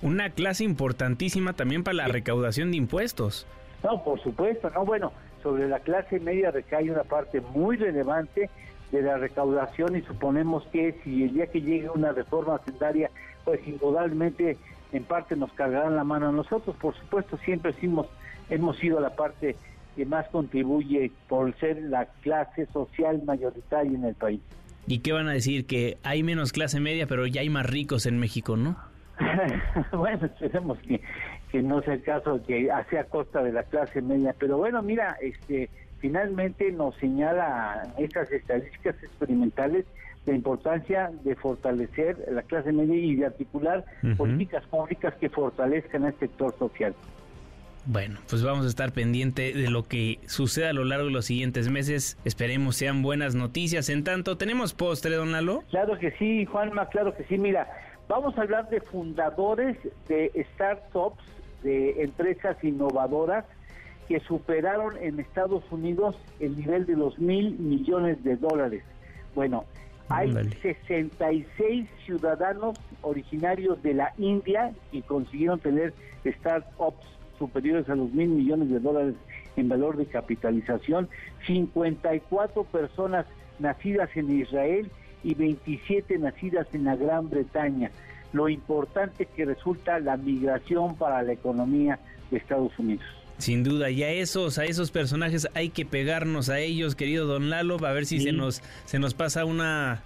Speaker 1: Una clase importantísima también para la recaudación de impuestos.
Speaker 28: No, por supuesto, no, bueno, sobre la clase media recae una parte muy relevante de la recaudación y suponemos que si el día que llegue una reforma hacendaria, pues indudablemente en parte nos cargarán la mano a nosotros. Por supuesto, siempre hemos, hemos sido la parte que más contribuye por ser la clase social mayoritaria en el país.
Speaker 1: ¿Y qué van a decir? Que hay menos clase media, pero ya hay más ricos en México, ¿no?
Speaker 28: bueno, esperemos que, que no sea el caso, que sea a costa de la clase media. Pero bueno, mira, este finalmente nos señala estas estadísticas experimentales la importancia de fortalecer la clase media y de articular políticas públicas que fortalezcan al sector social.
Speaker 1: Bueno, pues vamos a estar pendiente de lo que suceda a lo largo de los siguientes meses. Esperemos sean buenas noticias. En tanto, ¿tenemos postre, don Lalo?
Speaker 28: Claro que sí, Juanma, claro que sí. Mira, vamos a hablar de fundadores de startups, de empresas innovadoras que superaron en Estados Unidos el nivel de los mil millones de dólares. Bueno, hay 66 ciudadanos originarios de la India que consiguieron tener startups superiores a los mil millones de dólares en valor de capitalización, 54 personas nacidas en Israel y 27 nacidas en la Gran Bretaña. Lo importante que resulta la migración para la economía de Estados Unidos.
Speaker 1: Sin duda, y a esos, a esos personajes hay que pegarnos a ellos, querido Don Lalo, a ver si se nos, se nos pasa una,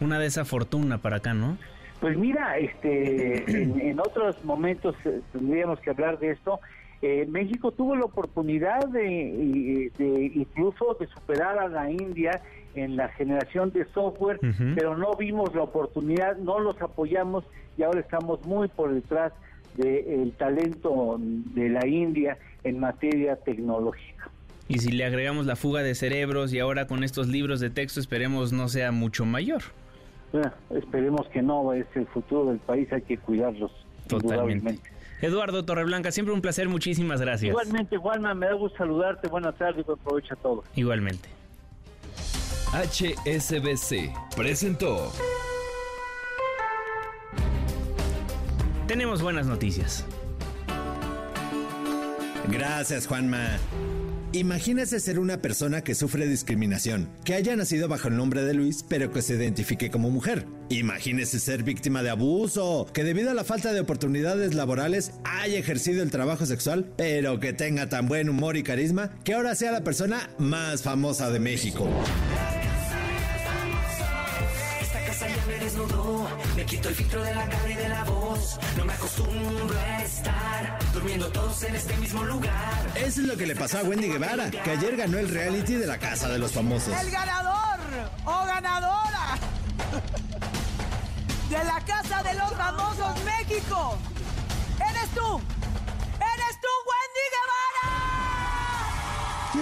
Speaker 1: una de esa fortuna para acá, ¿no?
Speaker 28: Pues mira, este, en, otros momentos eh, tendríamos que hablar de esto. Eh, México tuvo la oportunidad de, incluso de superar a la India en la generación de software, pero no vimos la oportunidad, no los apoyamos y ahora estamos muy por detrás del talento de la India en materia tecnológica.
Speaker 1: Y si le agregamos la fuga de cerebros y ahora con estos libros de texto esperemos no sea mucho mayor.
Speaker 28: esperemos que no, es el futuro del país, hay que cuidarlos.
Speaker 1: Totalmente. Eduardo Torreblanca, siempre un placer, muchísimas gracias.
Speaker 28: Igualmente, Juanma, me da gusto saludarte, buenas tardes, buen provecho a todos.
Speaker 1: Igualmente.
Speaker 2: HSBC presentó.
Speaker 1: Tenemos buenas noticias.
Speaker 29: Gracias, Juanma. Imagínese ser una persona que sufre discriminación, que haya nacido bajo el nombre de Luis, pero que se identifique como mujer. Imagínese ser víctima de abuso, que debido a la falta de oportunidades laborales haya ejercido el trabajo sexual, pero que tenga tan buen humor y carisma que ahora sea la persona más famosa de México. Esta casa ya me desnudó, me quito el filtro de la cara y de la voz, no me acostumbro a estar durmiendo todos en este mismo lugar. Eso es lo que le pasó a Wendy Guevara, que ayer ganó el reality de la Casa de los Famosos.
Speaker 30: ¡El ganador o ganadora! De la Casa de los Famosos México. ¡Eres tú!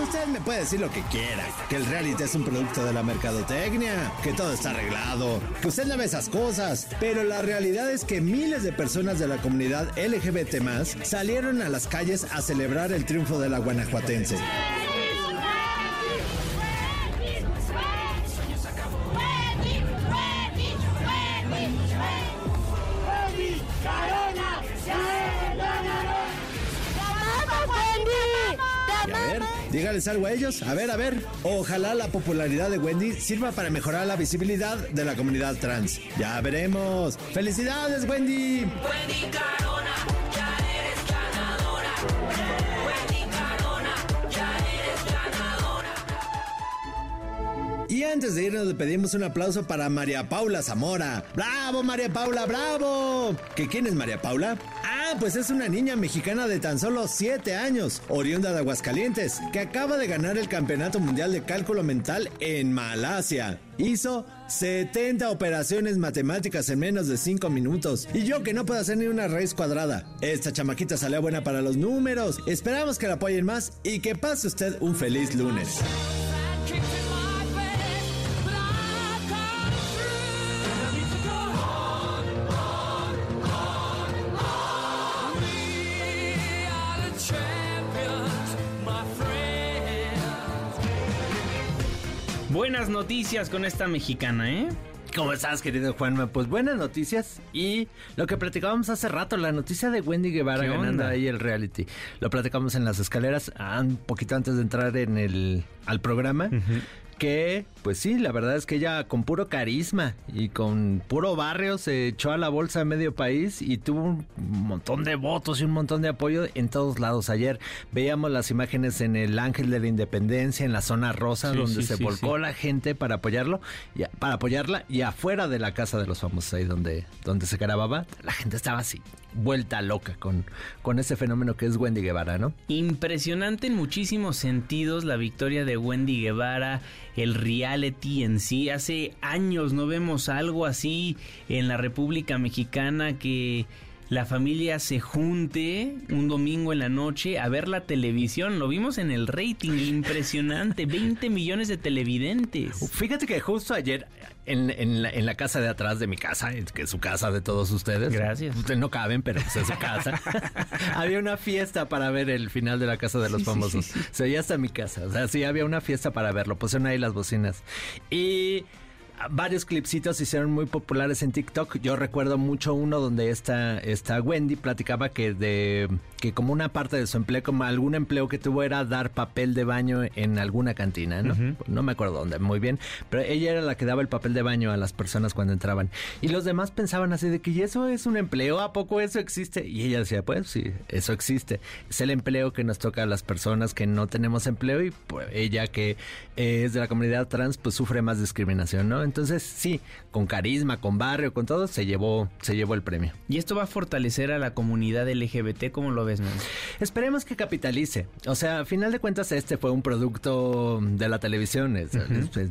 Speaker 29: Usted me puede decir lo que quiera, que el reality es un producto de la mercadotecnia, que todo está arreglado, que usted no ve esas cosas, pero la realidad es que miles de personas de la comunidad LGBT salieron a las calles a celebrar el triunfo de la guanajuatense. Dígales algo a ellos. A ver, a ver. Ojalá la popularidad de Wendy sirva para mejorar la visibilidad de la comunidad trans. Ya veremos. ¡Felicidades, Wendy! Wendy Carona, ya eres ganadora. Wendy Carona, ya eres ganadora. Y antes de irnos le pedimos un aplauso para María Paula Zamora. ¡Bravo, María Paula, bravo! ¿Que quién es María Paula? Pues es una niña mexicana de tan solo 7 años, oriunda de Aguascalientes, que acaba de ganar el Campeonato Mundial de Cálculo Mental en Malasia. Hizo 70 operaciones matemáticas en menos de 5 minutos. Y yo que no puedo hacer ni una raíz cuadrada. Esta chamaquita salió buena para los números. Esperamos que la apoyen más y que pase usted un feliz lunes.
Speaker 1: Buenas noticias con esta mexicana, ¿eh?
Speaker 8: ¿Cómo estás, querido Juanma? Pues buenas noticias y lo que platicábamos hace rato, la noticia de Wendy Guevara ganando ahí el reality. Lo platicamos en las escaleras ah, un poquito antes de entrar en el al programa que, pues sí, la verdad es que ella con puro carisma y con puro barrio se echó a la bolsa de medio país y tuvo un montón de votos y un montón de apoyo en todos lados. Ayer veíamos las imágenes en el Ángel de la Independencia, en la zona rosa, donde se volcó la gente para apoyarlo, y, para apoyarla y afuera de la casa de los famosos, ahí donde, donde se grababa, la gente estaba así vuelta loca con, con ese fenómeno que es Wendy Guevara, ¿no?
Speaker 1: Impresionante en muchísimos sentidos la victoria de Wendy Guevara, el reality en sí. Hace años no vemos algo así en la República Mexicana que la familia se junte un domingo en la noche a ver la televisión. Lo vimos en el rating, impresionante, 20 millones de televidentes.
Speaker 8: Fíjate que justo ayer en, la, casa de atrás de mi casa, que es su casa de todos ustedes.
Speaker 1: Gracias.
Speaker 8: Ustedes no caben, pero pues es su casa. había una fiesta para ver el final de la casa de los famosos. Se oía hasta mi casa. O sea, sí, había una fiesta para verlo. Pusieron ahí las bocinas. Y varios clipsitos se hicieron muy populares en TikTok. Yo recuerdo mucho uno donde esta, esta Wendy platicaba que de que como una parte de su empleo, como algún empleo que tuvo era dar papel de baño en alguna cantina, ¿no? No me acuerdo dónde, muy bien. Pero ella era la que daba el papel de baño a las personas cuando entraban. Y los demás pensaban así de que ¿y eso es un empleo? ¿A poco eso existe? Y ella decía, pues sí, eso existe. Es el empleo que nos toca a las personas que no tenemos empleo y pues, ella que es de la comunidad trans, pues sufre más discriminación, ¿no? Entonces, sí, con carisma, con barrio, con todo, se llevó, se llevó el premio.
Speaker 1: ¿Y esto va a fortalecer a la comunidad LGBT? ¿Cómo lo ves, man?
Speaker 8: Esperemos que capitalice. O sea, a final de cuentas, este fue un producto de la televisión. Es,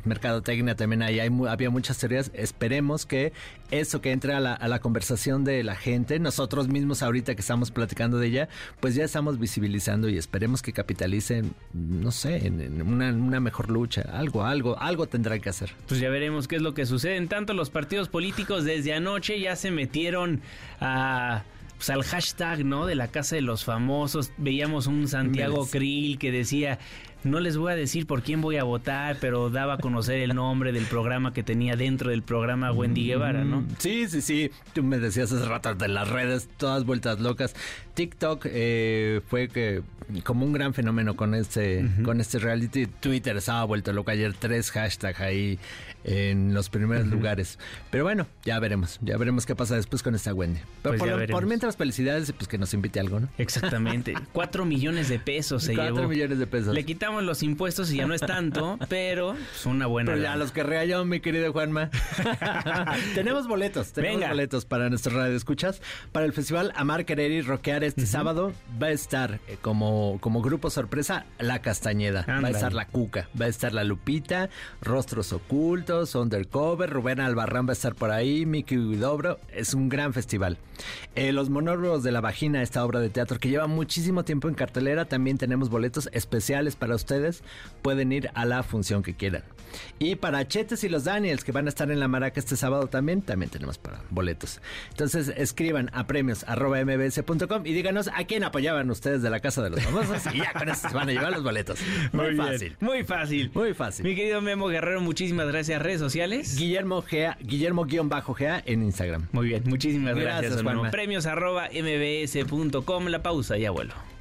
Speaker 8: mercadotecnia también ahí hay, había muchas teorías. Esperemos que eso que entre a la, conversación de la gente, nosotros mismos ahorita que estamos platicando de ella, pues ya estamos visibilizando y esperemos que capitalicen, no sé, en, una, una mejor lucha. Algo, algo, algo tendrá que hacer.
Speaker 1: Pues ya veremos qué es lo que sucede. En tanto, los partidos políticos desde anoche ya se metieron a pues, al hashtag, ¿no? De la casa de los famosos. Veíamos un Santiago Krill que decía, no les voy a decir por quién voy a votar, pero daba a conocer el nombre del programa que tenía dentro del programa Wendy Guevara, ¿no?
Speaker 8: Mm, sí, sí, sí. Tú me decías hace rato de las redes, todas vueltas locas. TikTok eh, fue que como un gran fenómeno con este, con este reality. Twitter estaba vuelto loco ayer, tres hashtags ahí en los primeros lugares. Pero bueno, ya veremos, ya veremos qué pasa después con esta Wendy. Pero pues por, mientras felicidades, pues que nos invite algo, ¿no?
Speaker 1: Exactamente. Cuatro millones de pesos se
Speaker 8: Cuatro millones de pesos.
Speaker 1: Le quitamos los impuestos y ya no es tanto, pero es pues, una buena.
Speaker 8: Pero ya los que yo, mi querido Juanma. tenemos boletos, tenemos boletos para nuestro radio escuchas para el festival Amar Querer y Roquear este sábado. Va a estar eh, como, como grupo sorpresa La Castañeda, va a estar La Cuca, va a estar La Lupita, Rostros Ocultos, Undercover, Rubén Albarrán va a estar por ahí, Miki Dobro. Es un gran festival. Eh, los monólogos de la vagina, esta obra de teatro que lleva muchísimo tiempo en cartelera, también tenemos boletos especiales para ustedes. Pueden ir a la función que quieran. Y para Chetes y los Daniels, que van a estar en la Maraca este sábado también, también tenemos para boletos. Entonces escriban a premios mbs.com y díganos a quién apoyaban ustedes de la Casa de los Famosos y ya con eso se van a llevar los boletos. Muy, fácil.
Speaker 1: Muy fácil.
Speaker 8: Muy fácil.
Speaker 1: Mi querido Memo Guerrero, muchísimas gracias. Redes sociales.
Speaker 8: Guillermo Gea, Guillermo-Gea en Instagram.
Speaker 1: Muy bien, muchísimas gracias. gracias Premios arroba mbs.com. La pausa, ya vuelvo.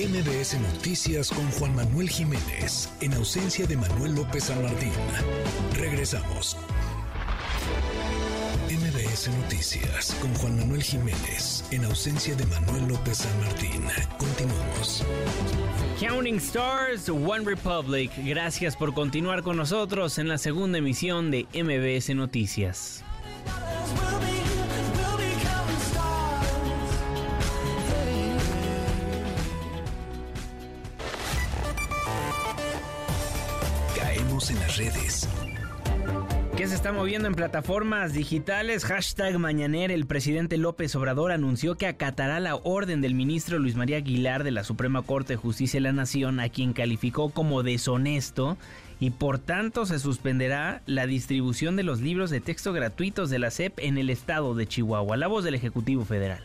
Speaker 2: MBS Noticias con Juan Manuel Jiménez, en ausencia de Manuel López San Martín. Regresamos. MBS Noticias con Juan Manuel Jiménez, en ausencia de Manuel López San Martín. Continuamos.
Speaker 1: Counting Stars, One Republic, gracias por continuar con nosotros en la segunda emisión de MBS Noticias.
Speaker 2: En las redes.
Speaker 1: ¿Qué se está moviendo en plataformas digitales? Hashtag Mañanera. El presidente López Obrador anunció que acatará la orden del ministro Luis María Aguilar de la Suprema Corte de Justicia de la Nación, a quien calificó como deshonesto y por tanto se suspenderá la distribución de los libros de texto gratuitos de la SEP en el estado de Chihuahua. La voz del Ejecutivo Federal.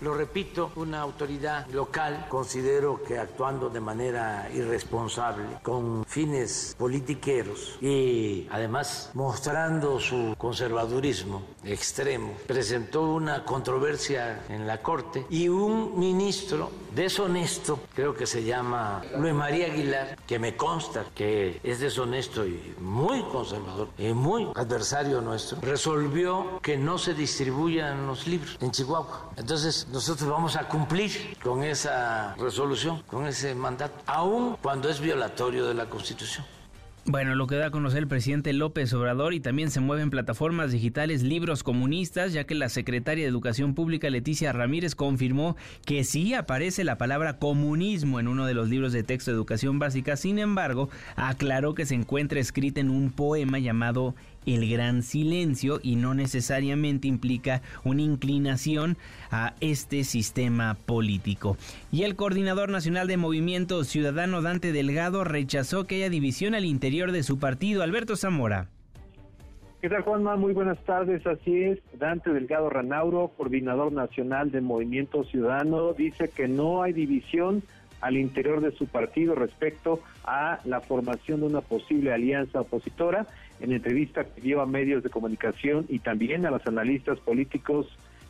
Speaker 31: Lo repito, una autoridad local considero que actuando de manera irresponsable, con fines politiqueros y además mostrando su conservadurismo extremo, presentó una controversia en la Corte y un ministro deshonesto, creo que se llama Luis María Aguilar, que me consta que es deshonesto y muy conservador y muy adversario nuestro, resolvió que no se distribuyan los libros en Chihuahua. Entonces, nosotros vamos a cumplir con esa resolución, con ese mandato, aun cuando es violatorio de la Constitución.
Speaker 1: Bueno, lo que da a conocer el presidente López Obrador y también se mueven plataformas digitales libros comunistas, ya que la secretaria de Educación Pública Leticia Ramírez confirmó que sí aparece la palabra comunismo en uno de los libros de texto de educación básica, sin embargo, aclaró que se encuentra escrita en un poema llamado el gran silencio y no necesariamente implica una inclinación a este sistema político. Y el coordinador nacional de Movimiento Ciudadano Dante Delgado rechazó que haya división al interior de su partido. Alberto Zamora.
Speaker 13: ¿Qué tal, Juanma? Muy buenas tardes. Así es, Dante Delgado Ranauro, coordinador nacional de Movimiento Ciudadano, dice que no hay división al interior de su partido respecto a la formación de una posible alianza opositora en entrevista dio a medios de comunicación y también a los analistas políticos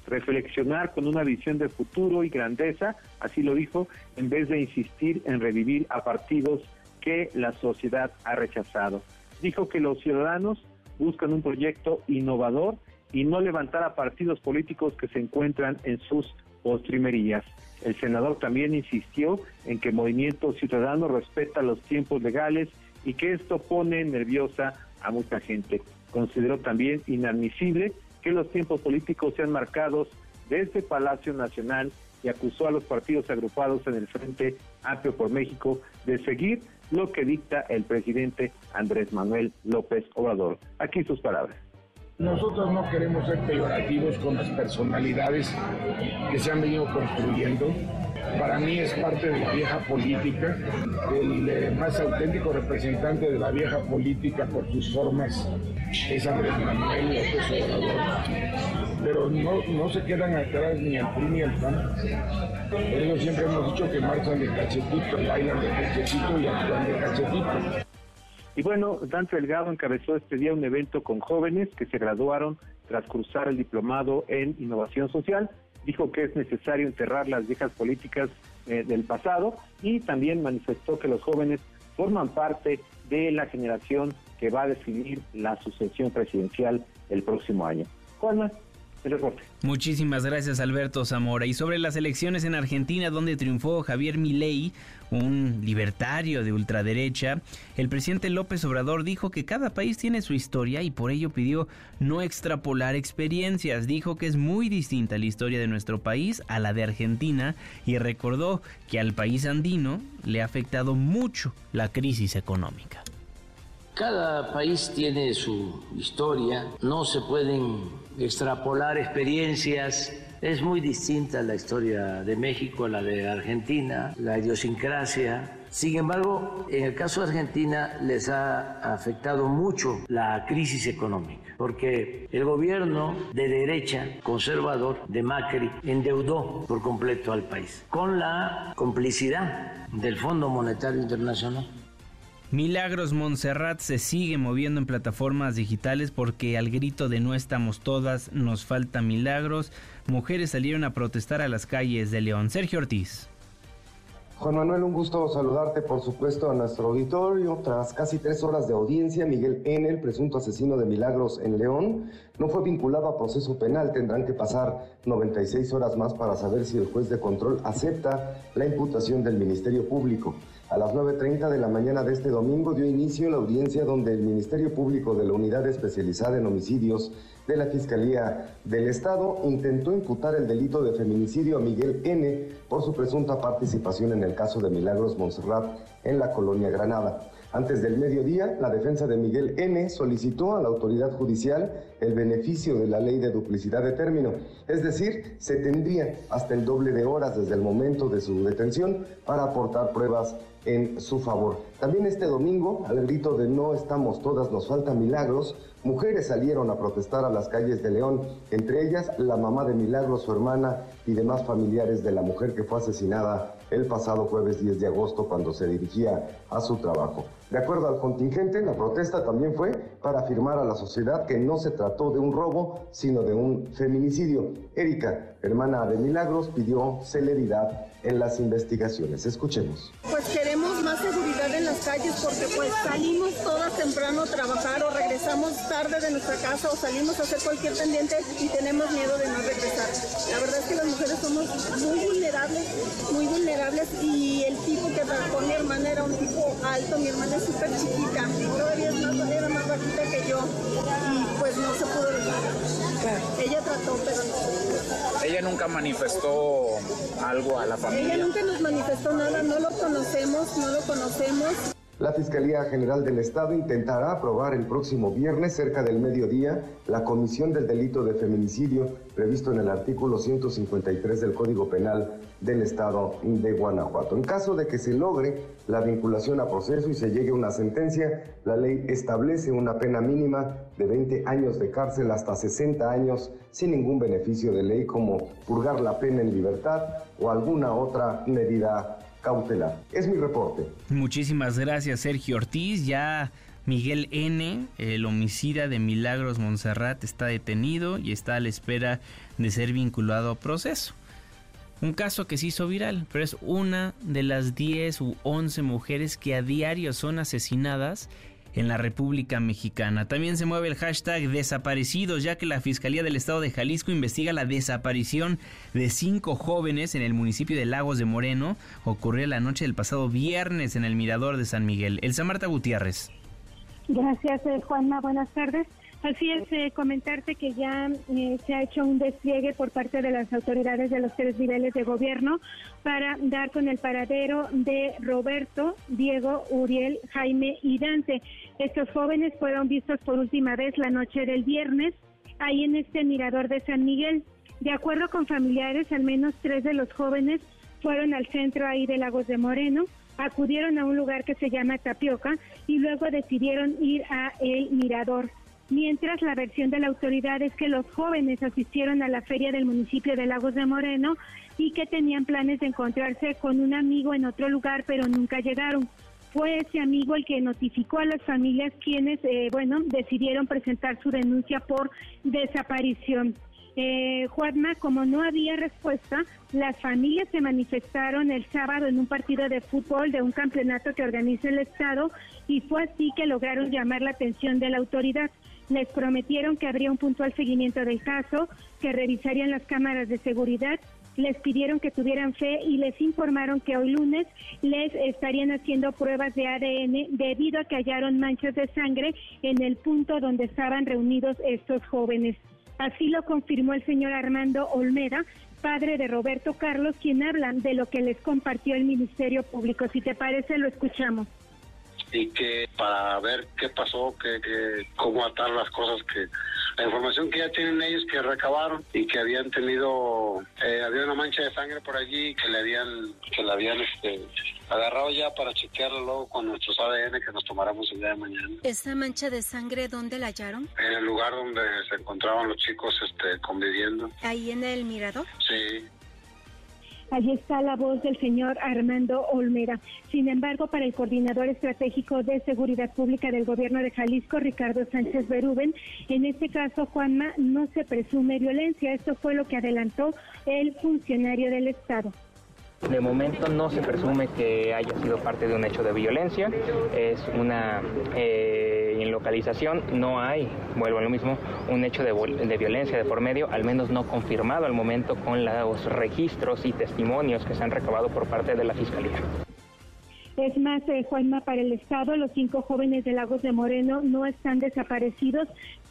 Speaker 13: reflexionar con una visión de futuro y grandeza, así lo dijo, en vez de insistir en revivir a partidos que la sociedad ha rechazado. Dijo que los ciudadanos buscan un proyecto innovador y no levantar a partidos políticos que se encuentran en sus postrimerías. El senador también insistió en que Movimiento Ciudadano respeta los tiempos legales y que esto pone nerviosa a mucha gente. Consideró también inadmisible que los tiempos políticos sean marcados desde Palacio Nacional y acusó a los partidos agrupados en el Frente Amplio por México de seguir lo que dicta el presidente Andrés Manuel López Obrador. Aquí sus palabras.
Speaker 32: Nosotros no queremos ser peyorativos con las personalidades que se han venido construyendo para mí es parte de la vieja política, el eh, más auténtico representante de la vieja política por sus formas es Andrés Manuel López Obrador. Pero no, no se quedan atrás ni el PRI ni el PAN. Eso siempre hemos dicho que marchan de cachetito, bailan de cachetito y actúan de cachetito.
Speaker 13: Y bueno, Dante Delgado encabezó este día un evento con jóvenes que se graduaron tras cruzar el diplomado en innovación social dijo que es necesario enterrar las viejas políticas eh, del pasado y también manifestó que los jóvenes forman parte de la generación que va a definir la sucesión presidencial el próximo año. Juanma, el reporte.
Speaker 1: Muchísimas gracias Alberto Zamora. Y sobre las elecciones en Argentina donde triunfó Javier Milei, un libertario de ultraderecha, el presidente López Obrador dijo que cada país tiene su historia y por ello pidió no extrapolar experiencias. Dijo que es muy distinta la historia de nuestro país a la de Argentina y recordó que al país andino le ha afectado mucho la crisis económica.
Speaker 31: Cada país tiene su historia, no se pueden extrapolar experiencias es muy distinta la historia de México a la de Argentina, la idiosincrasia. Sin embargo, en el caso de Argentina les ha afectado mucho la crisis económica, porque el gobierno de derecha conservador de Macri endeudó por completo al país, con la complicidad del Fondo Monetario Internacional.
Speaker 1: Milagros Montserrat se sigue moviendo en plataformas digitales porque al grito de no estamos todas, nos falta milagros, mujeres salieron a protestar a las calles de León. Sergio Ortiz.
Speaker 33: Juan Manuel, un gusto saludarte, por supuesto, a nuestro auditorio. Tras casi tres horas de audiencia, Miguel N., el presunto asesino de Milagros en León, no fue vinculado a proceso penal. Tendrán que pasar 96 horas más para saber si el juez de control acepta la imputación del Ministerio Público. A las 9.30 de la mañana de este domingo dio inicio la audiencia donde el Ministerio Público de la Unidad Especializada en Homicidios de la Fiscalía del Estado intentó imputar el delito de feminicidio a Miguel N. por su presunta participación en el caso de Milagros Montserrat en la colonia Granada. Antes del mediodía, la defensa de Miguel N. solicitó a la autoridad judicial el beneficio de la ley de duplicidad de término, es decir, se tendría hasta el doble de horas desde el momento de su detención para aportar pruebas en su favor. También este domingo, al grito de no estamos todas, nos faltan milagros, mujeres salieron a protestar a las calles de León, entre ellas la mamá de Milagros, su hermana y demás familiares de la mujer que fue asesinada el pasado jueves 10 de agosto cuando se dirigía a su trabajo. De acuerdo al contingente, la protesta también fue para afirmar a la sociedad que no se trató de un robo, sino de un feminicidio. Erika, hermana de Milagros, pidió celeridad en las investigaciones. Escuchemos.
Speaker 34: Pues queremos más seguridad en las calles porque pues salimos todas temprano a trabajar o regresamos tarde de nuestra casa o salimos a hacer cualquier pendiente y tenemos miedo de no regresar. La verdad es que las mujeres somos muy vulnerables, muy vulnerables y el tipo que con mi hermana era un tipo alto, mi hermana es súper chiquita. Ella trató, pero.
Speaker 35: Ella nunca manifestó algo a la familia.
Speaker 34: Ella nunca nos manifestó nada, no lo conocemos, no lo conocemos.
Speaker 33: La Fiscalía General del Estado intentará aprobar el próximo viernes, cerca del mediodía, la comisión del delito de feminicidio previsto en el artículo 153 del Código Penal del Estado de Guanajuato. En caso de que se logre la vinculación a proceso y se llegue a una sentencia, la ley establece una pena mínima de 20 años de cárcel hasta 60 años sin ningún beneficio de ley como purgar la pena en libertad o alguna otra medida cautelar. Es mi reporte.
Speaker 1: Muchísimas gracias, Sergio Ortiz. Ya Miguel N., el homicida de Milagros Montserrat, está detenido y está a la espera de ser vinculado a proceso. Un caso que se hizo viral, pero es una de las 10 u 11 mujeres que a diario son asesinadas en la República Mexicana. También se mueve el hashtag desaparecidos, ya que la Fiscalía del Estado de Jalisco investiga la desaparición de cinco jóvenes en el municipio de Lagos de Moreno. Ocurrió la noche del pasado viernes en el Mirador de San Miguel. Elsa Marta Gutiérrez.
Speaker 36: Gracias, eh, Juanma. Buenas tardes. Así es, eh, comentarte que ya eh, se ha hecho un despliegue por parte de las autoridades de los tres niveles de gobierno para dar con el paradero de Roberto, Diego, Uriel, Jaime y Dante. Estos jóvenes fueron vistos por última vez la noche del viernes ahí en este mirador de San Miguel. De acuerdo con familiares, al menos tres de los jóvenes fueron al centro ahí de Lagos de Moreno, acudieron a un lugar que se llama Tapioca y luego decidieron ir a el mirador mientras la versión de la autoridad es que los jóvenes asistieron a la feria del municipio de Lagos de Moreno y que tenían planes de encontrarse con un amigo en otro lugar, pero nunca llegaron. Fue ese amigo el que notificó a las familias quienes, eh, bueno, decidieron presentar su denuncia por desaparición. Eh, Juanma, como no había respuesta, las familias se manifestaron el sábado en un partido de fútbol de un campeonato que organiza el Estado y fue así que lograron llamar la atención de la autoridad. Les prometieron que habría un puntual seguimiento del caso, que revisarían las cámaras de seguridad, les pidieron que tuvieran fe y les informaron que hoy lunes les estarían haciendo pruebas de ADN debido a que hallaron manchas de sangre en el punto donde estaban reunidos estos jóvenes. Así lo confirmó el señor Armando Olmeda, padre de Roberto Carlos, quien habla de lo que les compartió el Ministerio Público. Si te parece, lo escuchamos
Speaker 37: y que para ver qué pasó, que, cómo atar las cosas que la información que ya tienen ellos que recabaron y que habían tenido eh, había una mancha de sangre por allí que le habían que la habían este agarrado ya para chequearlo luego con nuestros ADN que nos tomáramos el día de mañana.
Speaker 38: ¿Esa mancha de sangre dónde la hallaron?
Speaker 37: En el lugar donde se encontraban los chicos este conviviendo.
Speaker 38: ¿Ahí en el mirador?
Speaker 37: Sí.
Speaker 36: Allí está la voz del señor Armando Olmera. Sin embargo, para el coordinador estratégico de seguridad pública del gobierno de Jalisco, Ricardo Sánchez Berúben, en este caso, Juanma, no se presume violencia. Esto fue lo que adelantó el funcionario del Estado.
Speaker 39: De momento no se presume que haya sido parte de un hecho de violencia, es una eh, en localización no hay, vuelvo a lo mismo, un hecho de, violencia de por medio, al menos no confirmado al momento con los registros y testimonios que se han recabado por parte de la Fiscalía.
Speaker 36: Es más, eh, Juanma, para el Estado, los cinco jóvenes de Lagos de Moreno no están desaparecidos,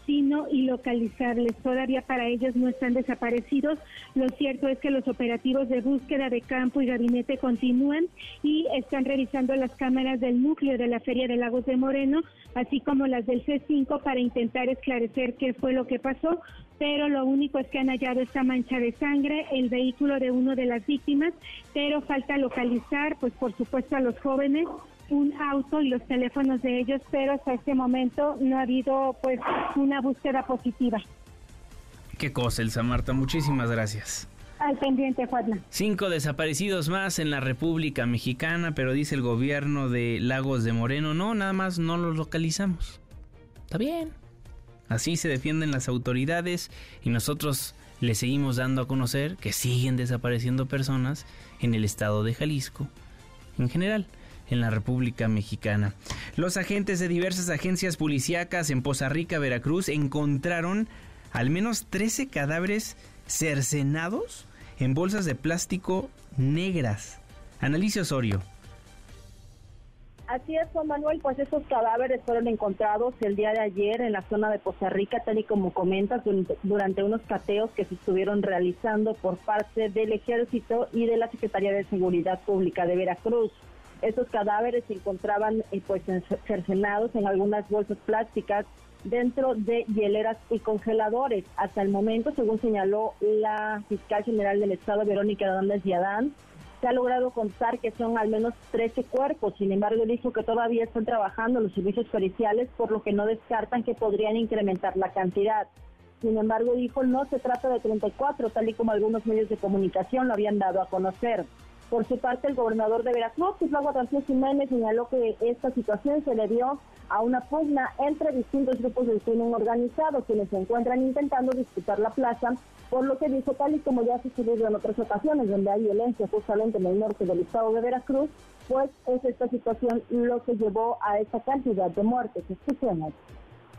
Speaker 36: sino ilocalizables. Todavía para ellos no están desaparecidos. Lo cierto es que los operativos de búsqueda de campo y gabinete continúan y están revisando las cámaras del núcleo de la Feria de Lagos de Moreno, así como las del C5 para intentar esclarecer qué fue lo que pasó pero lo único es que han hallado esta mancha de sangre, el vehículo de uno de las víctimas, pero falta localizar, pues por supuesto a los jóvenes un auto y los teléfonos de ellos, pero hasta este momento no ha habido pues una búsqueda positiva.
Speaker 1: Qué cosa, Elsa Marta, muchísimas gracias.
Speaker 36: Al pendiente, Juan.
Speaker 1: Cinco desaparecidos más en la República Mexicana, pero dice el gobierno de Lagos de Moreno, no, nada más no los localizamos. Está bien. Así se defienden las autoridades y nosotros le seguimos dando a conocer que siguen desapareciendo personas en el estado de Jalisco en general en la República Mexicana. Los agentes de diversas agencias policíacas en Poza Rica, Veracruz, encontraron al menos 13 cadáveres cercenados en bolsas de plástico negras. Analicio Osorio.
Speaker 34: Así es, Juan Manuel, pues esos cadáveres fueron encontrados el día de ayer en la zona de Costa Rica, tal y como comentas, durante unos cateos que se estuvieron realizando por parte del Ejército y de la Secretaría de Seguridad Pública de Veracruz. Esos cadáveres se encontraban eh, pues cercenados en algunas bolsas plásticas dentro de hieleras y congeladores. Hasta el momento, según señaló la fiscal general del Estado, Verónica Hernández y Adán, se ha logrado contar que son al menos 13 cuerpos. Sin embargo, dijo que todavía están trabajando los servicios periciales, por lo que no descartan que podrían incrementar la cantidad. Sin embargo, dijo, no se trata de 34, tal y como algunos medios de comunicación lo habían dado a conocer. Por su parte, el gobernador de Veracruz, Islago García Jiménez, señaló que esta situación se debió a una pugna entre distintos grupos del crimen organizado, quienes se encuentran intentando disputar la plaza, por lo que dijo, tal y como ya ha sucedido en otras ocasiones, donde hay violencia justamente en el norte del estado de Veracruz, pues es esta situación lo que llevó a esta cantidad de muertes. Escuchemos.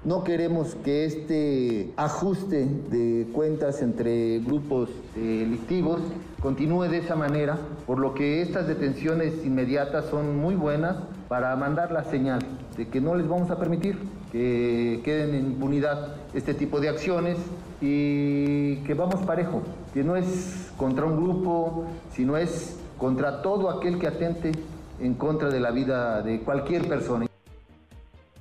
Speaker 40: No queremos que este ajuste de cuentas entre grupos delictivos continúe de esa manera, por lo que estas detenciones inmediatas son muy buenas para mandar la señal de que no les vamos a permitir que queden en impunidad este tipo de acciones y que vamos parejo, que no es contra un grupo, sino es contra todo aquel que atente en contra de la vida de cualquier persona.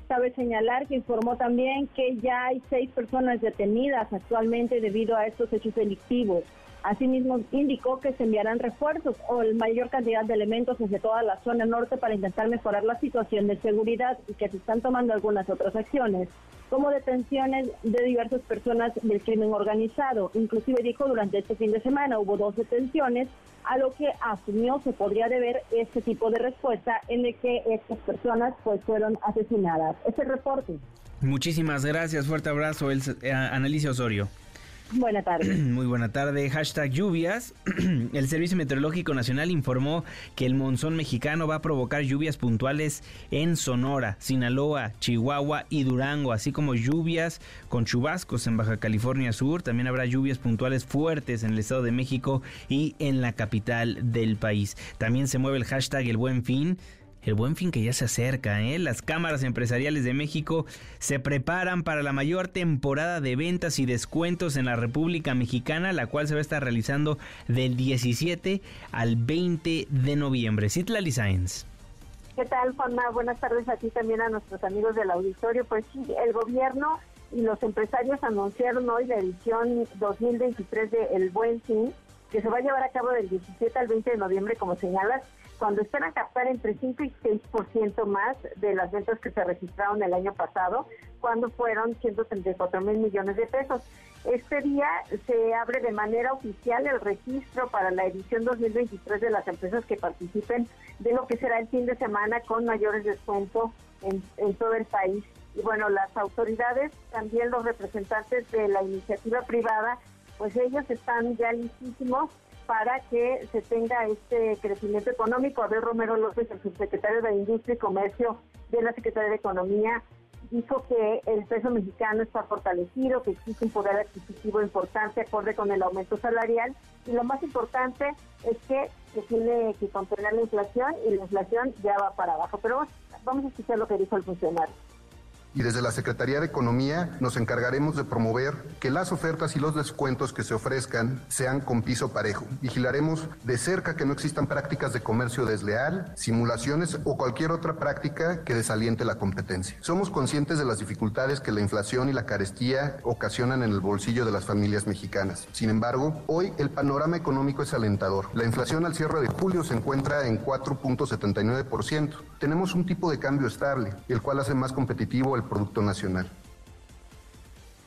Speaker 34: Cabe señalar que informó también que ya hay seis personas detenidas actualmente debido a estos hechos delictivos. Asimismo, indicó que se enviarán refuerzos o el mayor cantidad de elementos desde toda la zona norte para intentar mejorar la situación de seguridad y que se están tomando algunas otras acciones, como detenciones de diversas personas del crimen organizado. Inclusive dijo durante este fin de semana hubo dos detenciones, a lo que asumió se podría deber este tipo de respuesta en el que estas personas pues fueron asesinadas. Este reporte.
Speaker 1: Muchísimas gracias, fuerte abrazo, eh, Analicia Osorio.
Speaker 34: Buena tarde.
Speaker 1: Muy buena tarde. Hashtag lluvias. El Servicio Meteorológico Nacional informó que el monzón mexicano va a provocar lluvias puntuales en Sonora, Sinaloa, Chihuahua y Durango, así como lluvias con chubascos en Baja California Sur. También habrá lluvias puntuales fuertes en el Estado de México y en la capital del país. También se mueve el hashtag El Buen Fin el buen fin que ya se acerca, ¿eh? Las cámaras empresariales de México se preparan para la mayor temporada de ventas y descuentos en la República Mexicana, la cual se va a estar realizando del 17 al 20 de noviembre. Citlali Sáenz.
Speaker 41: ¿Qué tal, Juanma? Buenas tardes a ti también a nuestros amigos del auditorio. Pues sí, el gobierno y los empresarios anunciaron hoy la edición 2023 de El Buen Fin, que se va a llevar a cabo del 17 al 20 de noviembre, como señalas, cuando esperan captar entre 5 y 6% más de las ventas que se registraron el año pasado, cuando fueron 134 mil millones de pesos. Este día se abre de manera oficial el registro para la edición 2023 de las empresas que participen de lo que será el fin de semana con mayores descuentos en, en todo el país. Y bueno, las autoridades, también los representantes de la iniciativa privada, pues ellos están ya listísimos para que se tenga este crecimiento económico. Abel Romero López, el subsecretario de Industria y Comercio de la Secretaría de Economía, dijo que el peso mexicano está fortalecido, que existe un poder adquisitivo importante acorde con el aumento salarial y lo más importante es que se tiene que contener la inflación y la inflación ya va para abajo. Pero vamos a escuchar lo que dijo el funcionario
Speaker 42: y desde la Secretaría de Economía nos encargaremos de promover que las ofertas y los descuentos que se ofrezcan sean con piso parejo. Vigilaremos de cerca que no existan prácticas de comercio desleal, simulaciones o cualquier otra práctica que desaliente la competencia. Somos conscientes de las dificultades que la inflación y la carestía ocasionan en el bolsillo de las familias mexicanas. Sin embargo, hoy el panorama económico es alentador. La inflación al cierre de julio se encuentra en 4.79%. Tenemos un tipo de cambio estable, el cual hace más competitivo el Producto Nacional.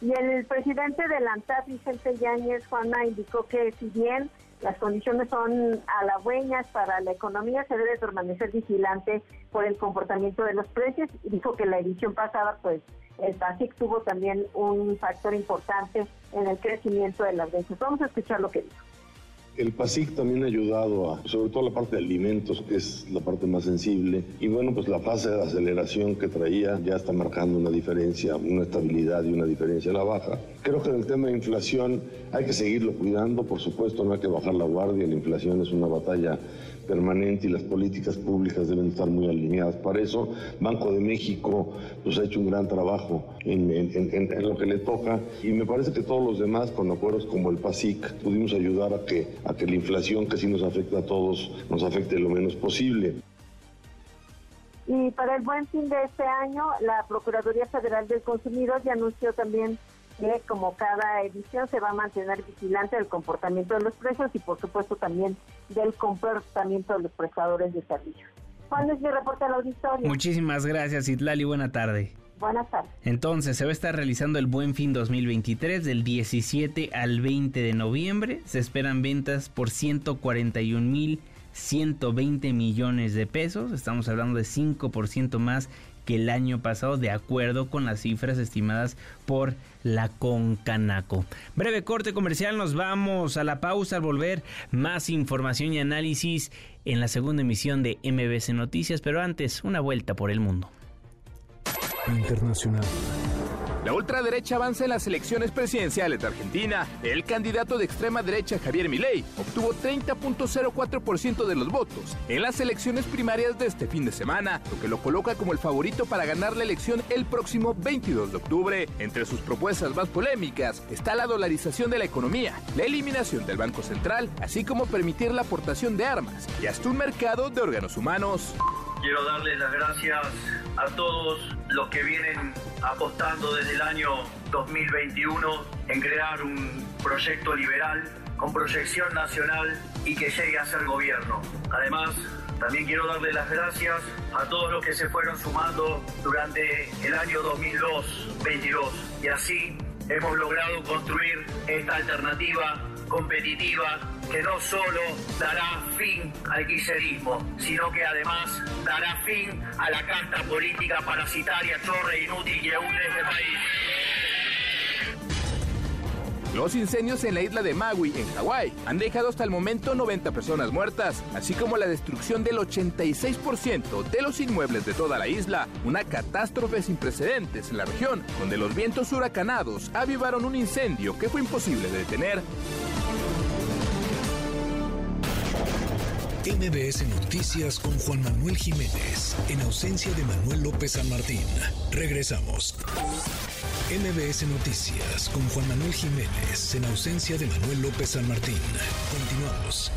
Speaker 41: Y el presidente de la ANTAD, Vicente Yáñez, Juana, indicó que si bien las condiciones son halagüeñas para la economía, se debe permanecer vigilante por el comportamiento de los precios. Y dijo que la edición pasada, pues, el PASIC tuvo también un factor importante en el crecimiento de las ventas. Vamos a escuchar lo que dijo.
Speaker 43: El PASIC también ha ayudado a, sobre todo la parte de alimentos, que es la parte más sensible. Y bueno, pues la fase de aceleración que traía ya está marcando una diferencia, una estabilidad y una diferencia en la baja. Creo que en el tema de inflación hay que seguirlo cuidando, por supuesto, no hay que bajar la guardia. La inflación es una batalla permanente y las políticas públicas deben estar muy alineadas. Para eso, Banco de México pues, ha hecho un gran trabajo en, lo que le toca y me parece que todos los demás, con acuerdos como el PASIC, pudimos ayudar a que, a que la inflación que sí nos afecta a todos nos afecte lo menos posible.
Speaker 41: Y para el buen fin de este año, la Procuraduría Federal del Consumidor ya anunció también que como cada edición se va a mantener vigilante del comportamiento de los precios y por supuesto también del comportamiento de los prestadores de servicios. Juan es mi reporte al auditorio.
Speaker 1: Muchísimas gracias, Itlali. Buena tarde.
Speaker 41: Buenas tardes.
Speaker 1: Entonces, se va a estar realizando el Buen Fin 2023 del 17 al 20 de noviembre. Se esperan ventas por 141 mil 120 millones de pesos. Estamos hablando de 5% más que el año pasado, de acuerdo con las cifras estimadas por la Concanaco. Breve corte comercial, nos vamos a la pausa al volver. Más información y análisis en la segunda emisión de MBC Noticias, pero antes, una vuelta por el mundo.
Speaker 2: Internacional.
Speaker 44: La ultraderecha avanza en las elecciones presidenciales de Argentina. El candidato de extrema derecha Javier Milei obtuvo 30.04% de los votos en las elecciones primarias de este fin de semana, lo que lo coloca como el favorito para ganar la elección el próximo 22 de octubre. Entre sus propuestas más polémicas está la dolarización de la economía, la eliminación del Banco Central, así como permitir la aportación de armas y hasta un mercado de órganos humanos.
Speaker 45: Quiero darles las gracias a todos los que vienen apostando desde el año 2021 en crear un proyecto liberal con proyección nacional y que llegue a ser gobierno. Además, también quiero darles las gracias a todos los que se fueron sumando durante el año 2022 y así hemos logrado construir esta alternativa competitiva que no solo dará fin al guiserismo, sino que además dará fin a la casta política parasitaria, chorre, inútil y aún este país.
Speaker 44: Los incendios en la isla de Maui, en Hawái, han dejado hasta el momento 90 personas muertas, así como la destrucción del 86% de los inmuebles de toda la isla, una catástrofe sin precedentes en la región, donde los vientos huracanados avivaron un incendio que fue imposible de detener.
Speaker 2: MBS Noticias con Juan Manuel Jiménez, en ausencia de Manuel López San Martín. Regresamos. MBS Noticias con Juan Manuel Jiménez, en ausencia de Manuel López San Martín. Continuamos.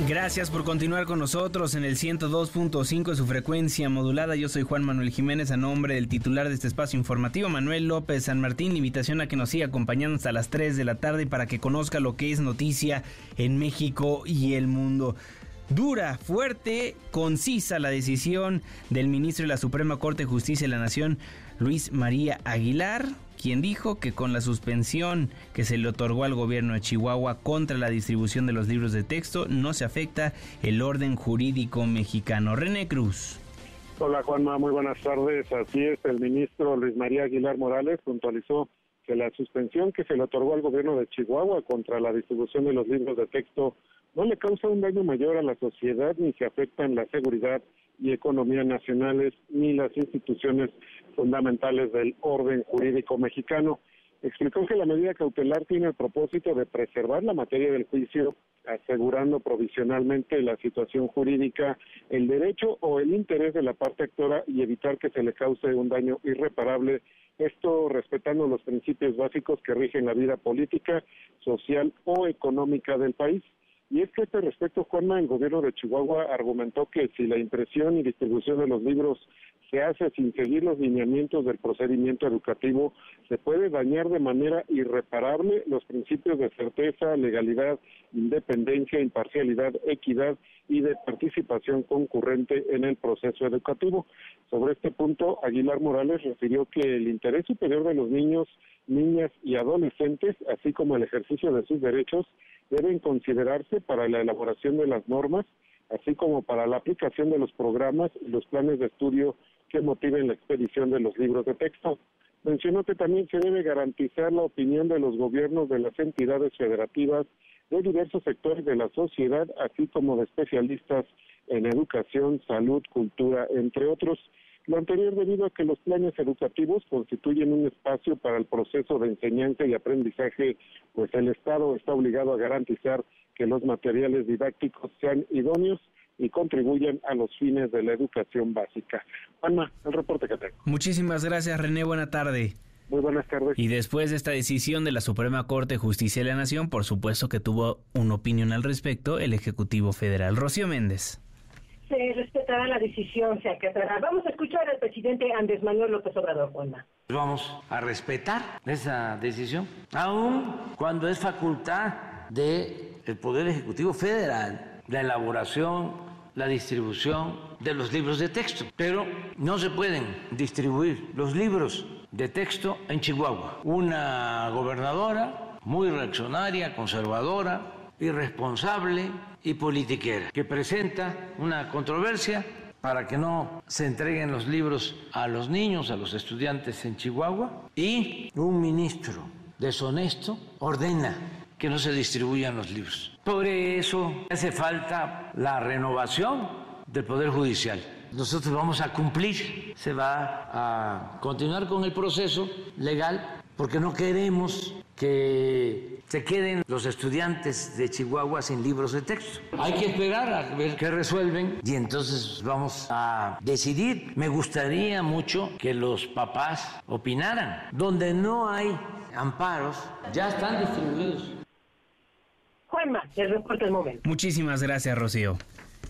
Speaker 1: Gracias por continuar con nosotros en el 102.5 de su frecuencia modulada. Yo soy Juan Manuel Jiménez a nombre del titular de este espacio informativo, Manuel López San Martín. Invitación a que nos siga acompañando hasta las 3 de la tarde para que conozca lo que es noticia en México y el mundo. Dura, fuerte, concisa la decisión del ministro de la Suprema Corte de Justicia de la Nación, Luis María Aguilar, quien dijo que con la suspensión que se le otorgó al gobierno de Chihuahua contra la distribución de los libros de texto no se afecta el orden jurídico mexicano. René Cruz.
Speaker 12: Hola Juanma, muy buenas tardes. Así es, el ministro Luis María Aguilar Morales puntualizó que la suspensión que se le otorgó al gobierno de Chihuahua contra la distribución de los libros de texto no le causa un daño mayor a la sociedad ni se afectan la seguridad y economía nacionales ni las instituciones fundamentales del orden jurídico mexicano. Explicó que la medida cautelar tiene el propósito de preservar la materia del juicio, asegurando provisionalmente la situación jurídica, el derecho o el interés de la parte actora y evitar que se le cause un daño irreparable, esto respetando los principios básicos que rigen la vida política, social o económica del país. Y es que a este respecto, Juanma, el gobierno de Chihuahua argumentó que si la impresión y distribución de los libros se hace sin seguir los lineamientos del procedimiento educativo, se puede dañar de manera irreparable los principios de certeza, legalidad, independencia, imparcialidad, equidad y de participación concurrente en el proceso educativo. Sobre este punto, Aguilar Morales refirió que el interés superior de los niños, niñas y adolescentes, así como el ejercicio de sus derechos, deben considerarse para la elaboración de las normas, así como para la aplicación de los programas y los planes de estudio que motiven la expedición de los libros de texto. Mencionó que también se debe garantizar la opinión de los gobiernos de las entidades federativas de diversos sectores de la sociedad, así como de especialistas en educación, salud, cultura, entre otros. Lo anterior debido a que los planes educativos constituyen un espacio para el proceso de enseñanza y aprendizaje, pues el Estado está obligado a garantizar que los materiales didácticos sean idóneos y contribuyan a los fines de la educación básica. Juanma, el reporte que tengo.
Speaker 1: Muchísimas gracias, René. Buena tarde.
Speaker 12: Muy buenas tardes.
Speaker 1: Y después de esta decisión de la Suprema Corte de Justicia de la Nación, por supuesto que tuvo una opinión al respecto el Ejecutivo Federal. Rocío Méndez.
Speaker 11: Se respetará la decisión, se acatará. Vamos a escuchar al presidente Andrés Manuel López Obrador, Juanma.
Speaker 4: Vamos a respetar esa decisión, aun cuando es facultad del Poder Ejecutivo Federal la elaboración, la distribución de los libros de texto. Pero no se pueden distribuir los libros de texto en Chihuahua. Una gobernadora muy reaccionaria, conservadora, irresponsable y politiquera, que presenta una controversia para que no se entreguen los libros a los niños, a los estudiantes en Chihuahua, y un ministro deshonesto ordena que no se distribuyan los libros. Por eso hace falta la renovación del Poder Judicial. Nosotros vamos a cumplir, se va a continuar con el proceso legal porque no queremos que se queden los estudiantes de Chihuahua sin libros de texto. Hay que esperar a ver qué resuelven y entonces vamos a decidir. Me gustaría mucho que los papás opinaran. Donde no hay amparos, ya están distribuidos.
Speaker 11: Juanma, el reporte del momento.
Speaker 1: Muchísimas gracias, Rocío.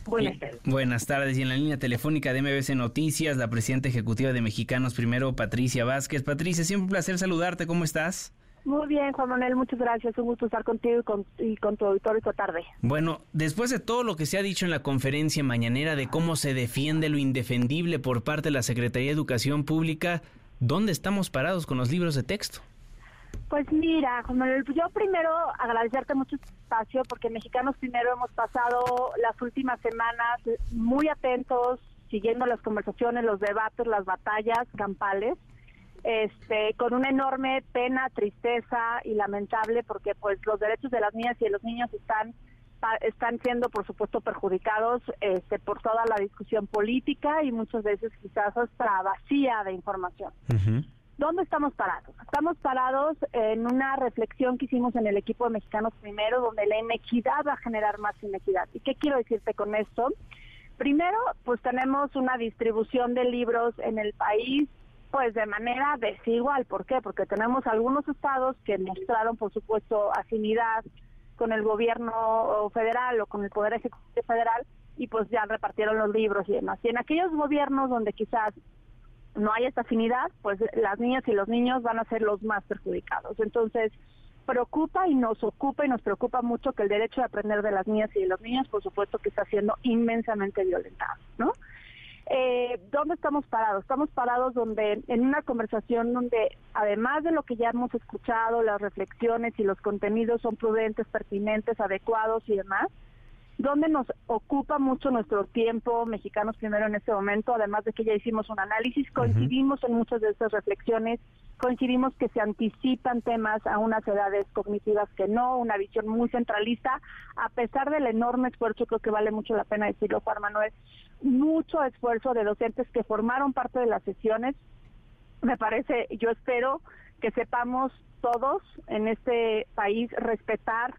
Speaker 11: Buenas tardes.
Speaker 1: Buenas tardes. Y en la línea telefónica de MBC Noticias, la presidenta ejecutiva de Mexicanos Primero, Patricia Vázquez. Patricia, siempre un placer saludarte. ¿Cómo estás?
Speaker 46: Muy bien, Juan Manuel, muchas gracias. Un gusto estar contigo y con, y con tu auditorio esta tarde.
Speaker 1: Bueno, después de todo lo que se ha dicho en la conferencia mañanera de cómo se defiende lo indefendible por parte de la Secretaría de Educación Pública, ¿dónde estamos parados con los libros de texto?
Speaker 46: Pues mira, Juan Manuel, yo primero agradecerte mucho este espacio porque mexicanos primero hemos pasado las últimas semanas muy atentos, siguiendo las conversaciones, los debates, las batallas campales, este, con una enorme pena, tristeza y lamentable porque pues los derechos de las niñas y de los niños están están siendo por supuesto perjudicados este, por toda la discusión política y muchas veces quizás hasta vacía de información. ¿Dónde estamos parados? Estamos parados en una reflexión que hicimos en el equipo de Mexicanos Primero, donde la inequidad va a generar más inequidad. ¿Y qué quiero decirte con esto? Primero, pues tenemos una distribución de libros en el país, pues de manera desigual. ¿Por qué? Porque tenemos algunos estados que mostraron, por supuesto, afinidad con el gobierno federal o con el Poder Ejecutivo Federal y pues ya repartieron los libros y demás. Y en aquellos gobiernos donde quizás no hay esta afinidad, pues las niñas y los niños van a ser los más perjudicados. Entonces, preocupa y nos ocupa y nos preocupa mucho que el derecho de aprender de las niñas y de los niños, por supuesto, que está siendo inmensamente violentado, ¿no? Eh, ¿Dónde estamos parados? Estamos parados donde en una conversación donde, además de lo que ya hemos escuchado, las reflexiones y los contenidos son prudentes, pertinentes, adecuados y demás, donde nos ocupa mucho nuestro tiempo, mexicanos primero en este momento, además de que ya hicimos un análisis, coincidimos en muchas de estas reflexiones, coincidimos que se anticipan temas a unas edades cognitivas que no, una visión muy centralista, a pesar del enorme esfuerzo, creo que vale mucho la pena decirlo, Juan Manuel, mucho esfuerzo de docentes que formaron parte de las sesiones. Me parece, yo espero que sepamos todos en este país respetar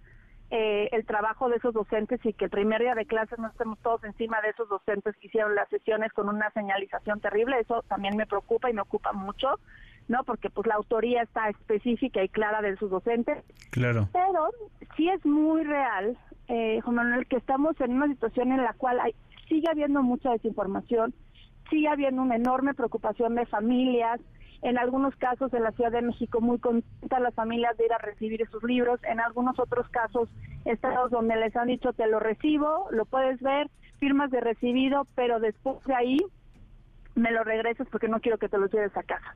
Speaker 46: eh, el trabajo de esos docentes y que el primer día de clases no estemos todos encima de esos docentes que hicieron las sesiones con una señalización terrible. Eso también me preocupa y me ocupa mucho, ¿no? Porque pues la autoría está específica y clara de sus docentes.
Speaker 1: Claro.
Speaker 46: Pero sí es muy real, eh, Juan Manuel, que estamos en una situación en la cual hay, sigue habiendo mucha desinformación, sigue habiendo una enorme preocupación de familias, en algunos casos en la Ciudad de México muy contentas las familias de ir a recibir esos libros, en algunos otros casos estados donde les han dicho te lo recibo, lo puedes ver, firmas de recibido, pero después de ahí me lo regresas porque no quiero que te lo lleves a casa.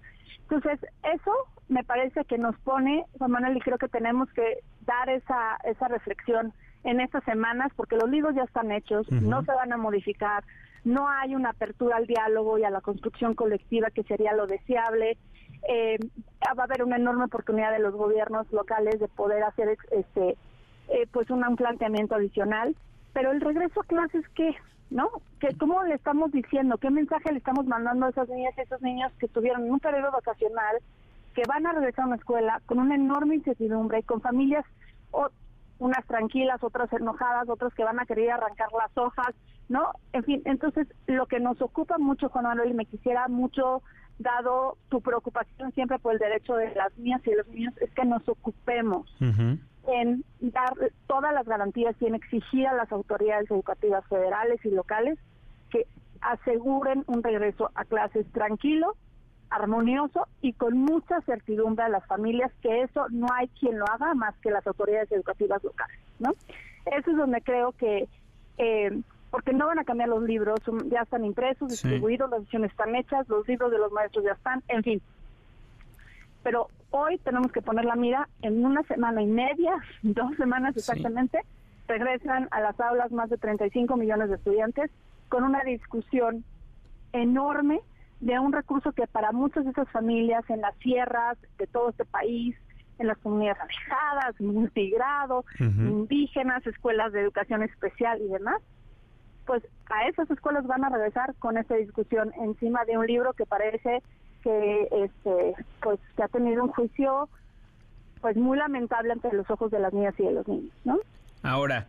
Speaker 46: Entonces, eso me parece que nos pone, Juan Manuel, y creo que tenemos que dar esa, esa reflexión en estas semanas porque los libros ya están hechos, no se van a modificar, no hay una apertura al diálogo y a la construcción colectiva que sería lo deseable. Eh, va a haber una enorme oportunidad de los gobiernos locales de poder hacer este eh, pues un, planteamiento adicional, pero el regreso a clases qué, ¿no? Que cómo le estamos diciendo, qué mensaje le estamos mandando a esas niñas y esos niños que estuvieron en un periodo vacacional, que van a regresar a una escuela con una enorme incertidumbre, con familias o unas tranquilas, otras enojadas, otras que van a querer arrancar las hojas, ¿no? En fin, entonces lo que nos ocupa mucho, Juan Manuel, y me quisiera mucho, dado tu preocupación siempre por el derecho de las niñas y los niños, es que nos ocupemos en dar todas las garantías y en exigir a las autoridades educativas federales y locales que aseguren un regreso a clases tranquilo, armonioso y con mucha certidumbre a las familias que eso no hay quien lo haga más que las autoridades educativas locales, ¿no? Eso es donde creo que eh, porque no van a cambiar los libros, ya están impresos, distribuidos, las ediciones están hechas, los libros de los maestros ya están, en fin. Pero hoy tenemos que poner la mira en una semana y media, dos semanas exactamente, regresan a las aulas más de 35 millones de estudiantes con una discusión enorme de un recurso que para muchas de esas familias en las sierras de todo este país, en las comunidades alejadas, multigrado, indígenas, escuelas de educación especial y demás, pues a esas escuelas van a regresar con esta discusión encima de un libro que parece que este pues que ha tenido un juicio pues muy lamentable ante los ojos de las niñas y de los niños, ¿no?
Speaker 1: Ahora,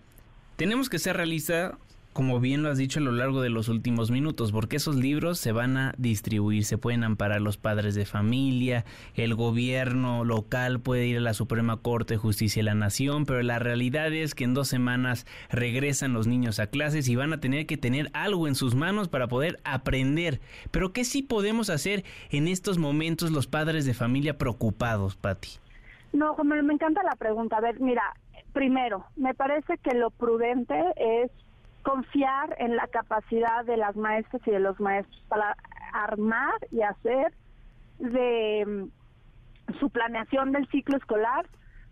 Speaker 1: tenemos que ser realistas como bien lo has dicho a lo largo de los últimos minutos, porque esos libros se van a distribuir, se pueden amparar los padres de familia, el gobierno local puede ir a la Suprema Corte de Justicia de la Nación, pero la realidad es que en dos semanas regresan los niños a clases y van a tener que tener algo en sus manos para poder aprender. Pero ¿qué sí podemos hacer en estos momentos los padres de familia preocupados, Patti?
Speaker 46: No, me, me encanta la pregunta. A ver, mira, primero, me parece que lo prudente es confiar en la capacidad de las maestras y de los maestros para armar y hacer de mm, su planeación del ciclo escolar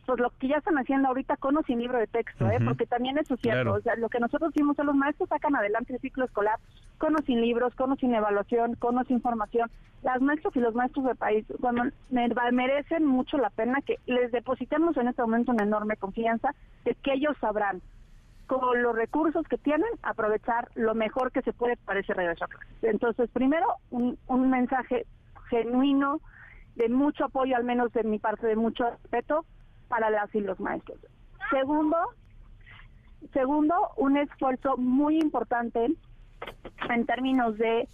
Speaker 46: pues lo que ya están haciendo ahorita con o sin libro de texto, ¿eh? porque también eso es cierto, o sea, lo que nosotros vimos, los maestros sacan adelante el ciclo escolar con o sin libros, con o sin evaluación, con o sin información. Las maestras y los maestros del país bueno, merecen mucho la pena que les depositemos en este momento una enorme confianza de que ellos sabrán con los recursos que tienen, aprovechar lo mejor que se puede para ese regreso. Entonces, primero, un, un mensaje genuino, de mucho apoyo, al menos de mi parte, de mucho respeto para las y los maestros. Segundo, segundo, un esfuerzo muy importante en términos de